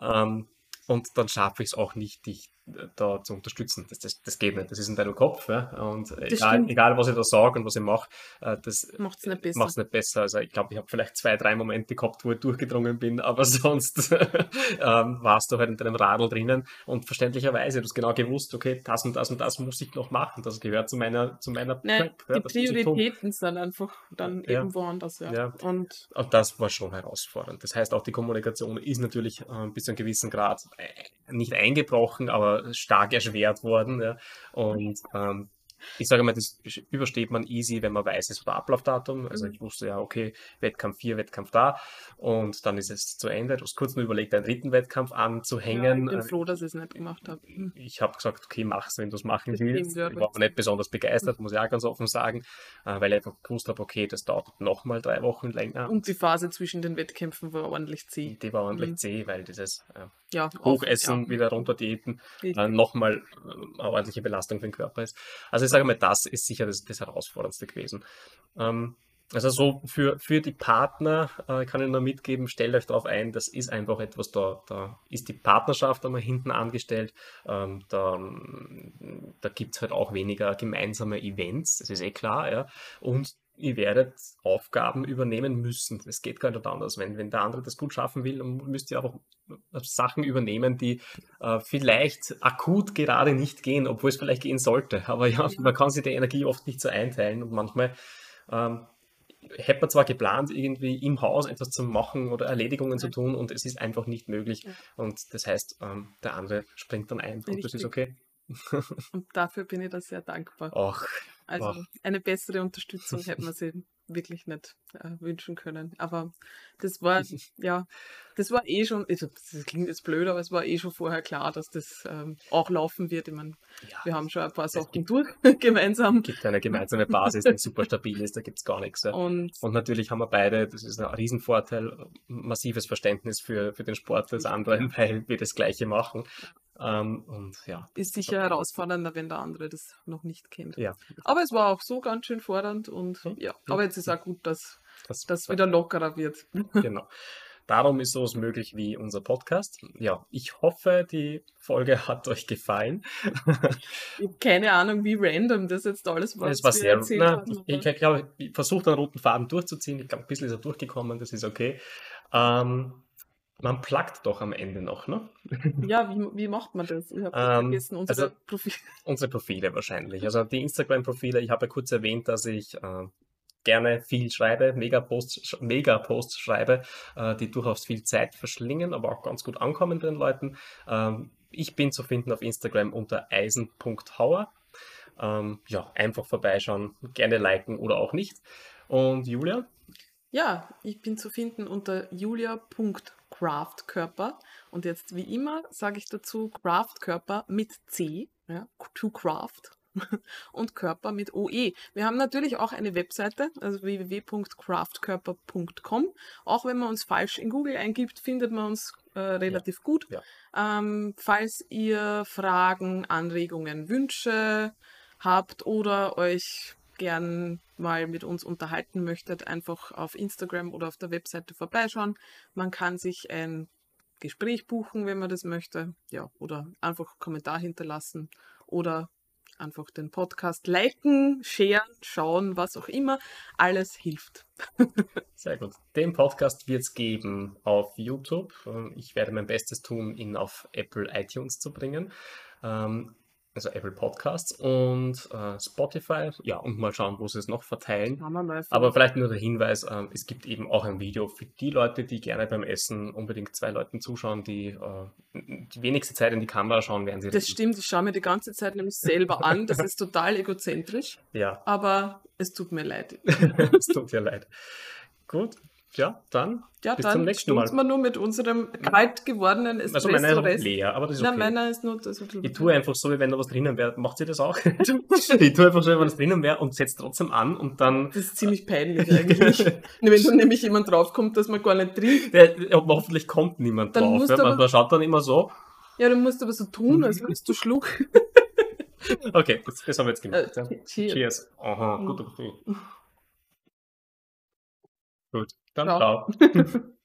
Ähm, und dann schaffe ich es auch nicht, dich da zu unterstützen. Das, das, das geht nicht. Das ist in deinem Kopf. Ja? Und Das egal, stimmt. egal, was ich da sage und was ich mache, äh, das Macht's nicht besser. macht es nicht besser. Also ich glaube, ich habe vielleicht zwei, drei Momente gehabt, wo ich durchgedrungen bin, aber sonst ähm, warst du halt in deinem Radl drinnen und verständlicherweise, du hast genau gewusst, okay, das und das und das muss ich noch machen. Das gehört zu meiner, zu meiner Nein, Prep. Ja, die tun. Prioritäten sind einfach dann Ja. eben woanders. Ja. Ja. Und Und das war schon herausfordernd. Das heißt, auch die Kommunikation ist natürlich äh, bis zu einem gewissen Grad äh, nicht eingebrochen, aber stark erschwert worden. Ja. Und ähm, ich sage mal, das übersteht man easy, wenn man weiß, es war Ablaufdatum. Also Mhm. ich wusste ja, okay, Wettkampf hier, Wettkampf da. Und dann ist es zu Ende. Du hast kurz nur überlegt, einen dritten Wettkampf ja, anzuhängen. ich bin Äh, froh, dass ich es nicht gemacht habe. ich habe gesagt, okay, mach's, wenn du es machen Das willst. ja, ich war aber nicht besonders begeistert, muss ich auch ganz offen sagen, äh, weil ich einfach gewusst habe, okay, das dauert nochmal drei Wochen länger. Und die Phase zwischen den Wettkämpfen war ordentlich zäh. die war ordentlich Mhm. zäh, weil dieses äh, Ja, Hochessen, ja. wieder runter diäten, Richtig. äh, nochmal äh, eine ordentliche Belastung für den Körper ist. Also ich sage mal, das ist sicher das, das Herausforderndste gewesen. Ähm, also so für, für die Partner äh, kann ich nur mitgeben, stellt euch darauf ein, das ist einfach etwas, da, da ist die Partnerschaft einmal hinten angestellt, ähm, da, da gibt es halt auch weniger gemeinsame Events, das ist eh klar, ja. Und ihr werdet Aufgaben übernehmen müssen. Es geht gar nicht anders. Wenn, wenn der andere das gut schaffen will, dann müsst ihr einfach Sachen übernehmen, die äh, vielleicht akut gerade nicht gehen, obwohl es vielleicht gehen sollte. Aber ja, man kann sich die Energie oft nicht so einteilen und manchmal ähm, hätte man zwar geplant, irgendwie im Haus etwas zu machen oder Erledigungen zu tun und es ist einfach nicht möglich. Und das heißt, ähm, der andere springt dann ein und das ist Richtig. okay. Und dafür bin ich da sehr dankbar. Ach, Also Ach. eine bessere Unterstützung hätte man sich wirklich nicht äh, wünschen können. Aber das war, ja, das war eh schon, also, das klingt jetzt blöd, aber es war eh schon vorher klar, dass das ähm, auch laufen wird. Ich meine, ja, wir haben schon ein paar Sachen gibt- durch gemeinsam. gibt eine gemeinsame Basis, die super stabil ist, da gibt es gar nichts. Ja. Und Und natürlich haben wir beide, das ist ein Riesenvorteil, massives Verständnis für, für den Sport des anderen, weil wir das Gleiche machen. Ähm, und ja, ist sicher herausfordernder, wenn der andere das noch nicht kennt. ja, Aber es war auch so ganz schön fordernd und Hm, ja, hm, aber jetzt ist auch gut, dass das, das wieder lockerer wird. genau. Darum ist sowas möglich wie unser Podcast. Ja, ich hoffe, die Folge hat euch gefallen. Ich habe keine Ahnung, wie random das jetzt alles war. es war sehr, haben, ich, aber- ich glaube, ich versuche den roten Faden durchzuziehen. Ich glaube, ein bisschen ist er durchgekommen, das ist okay. Ähm, man plagt doch am Ende noch, ne? Ja, wie, wie macht man das? Ich habe Ähm, vergessen, unsere also- Profil. Unsere Profile wahrscheinlich. Also die Instagram-Profile, ich habe ja kurz erwähnt, dass ich äh, gerne viel schreibe, Mega-Posts Mega-Posts schreibe, äh, die durchaus viel Zeit verschlingen, aber auch ganz gut ankommen bei den Leuten. Ähm, ich bin zu finden auf Instagram unter eisen.hauer. Ähm, ja, einfach vorbeischauen, gerne liken oder auch nicht. Und Julia? Ja, ich bin zu finden unter julia.craftkörper. Und jetzt, wie immer, sage ich dazu Craftkörper mit C, ja, to craft. und Körper mit OE. Wir haben natürlich auch eine Webseite, also www.craftkörper.com. Auch wenn man uns falsch in Google eingibt, findet man uns äh, relativ ja. gut. Ja. Ähm, falls ihr Fragen, Anregungen, Wünsche habt oder euch gern mal mit uns unterhalten möchtet, einfach auf Instagram oder auf der Webseite vorbeischauen. Man kann sich ein Gespräch buchen, wenn man das möchte, ja, oder einfach Kommentar hinterlassen oder einfach den Podcast liken, sharen, schauen, was auch immer. Alles hilft. Sehr gut. Den Podcast wird es geben auf YouTube. Ich werde mein Bestes tun, ihn auf Apple iTunes zu bringen. Also Apple Podcasts und äh, Spotify. Ja, und mal schauen, wo sie es noch verteilen. Aber vielleicht nur der Hinweis, äh, es gibt eben auch ein Video für die Leute, die gerne beim Essen unbedingt zwei Leuten zuschauen, die äh, die wenigste Zeit in die Kamera schauen, werden sie Das stimmt, ich schaue mir die ganze Zeit nämlich selber an. Das ist total egozentrisch. Ja. Aber es tut mir leid. es tut mir leid. Gut, ja, dann ja, bis dann zum nächsten Mal. wir nur mit unserem kalt gewordenen Espresso. Also meiner ist leer, aber das ist okay. Nein, meiner ist nur das. Ich tue einfach so, wie wenn da was drinnen wäre. Macht ihr das auch? ich tue einfach so, wie wenn es drinnen wäre und setze trotzdem an und dann... Das ist ziemlich peinlich eigentlich. wenn dann nämlich jemand draufkommt, dass man gar nicht trinkt. Ja, hoffentlich kommt niemand dann drauf. Ja, man, man schaut dann immer so. Ja, dann musst du aber so tun, als würdest du Schluck. okay, das, das, haben wir jetzt gemacht. Äh, cheers. cheers. Aha, gut. Gut, dann ciao. ciao.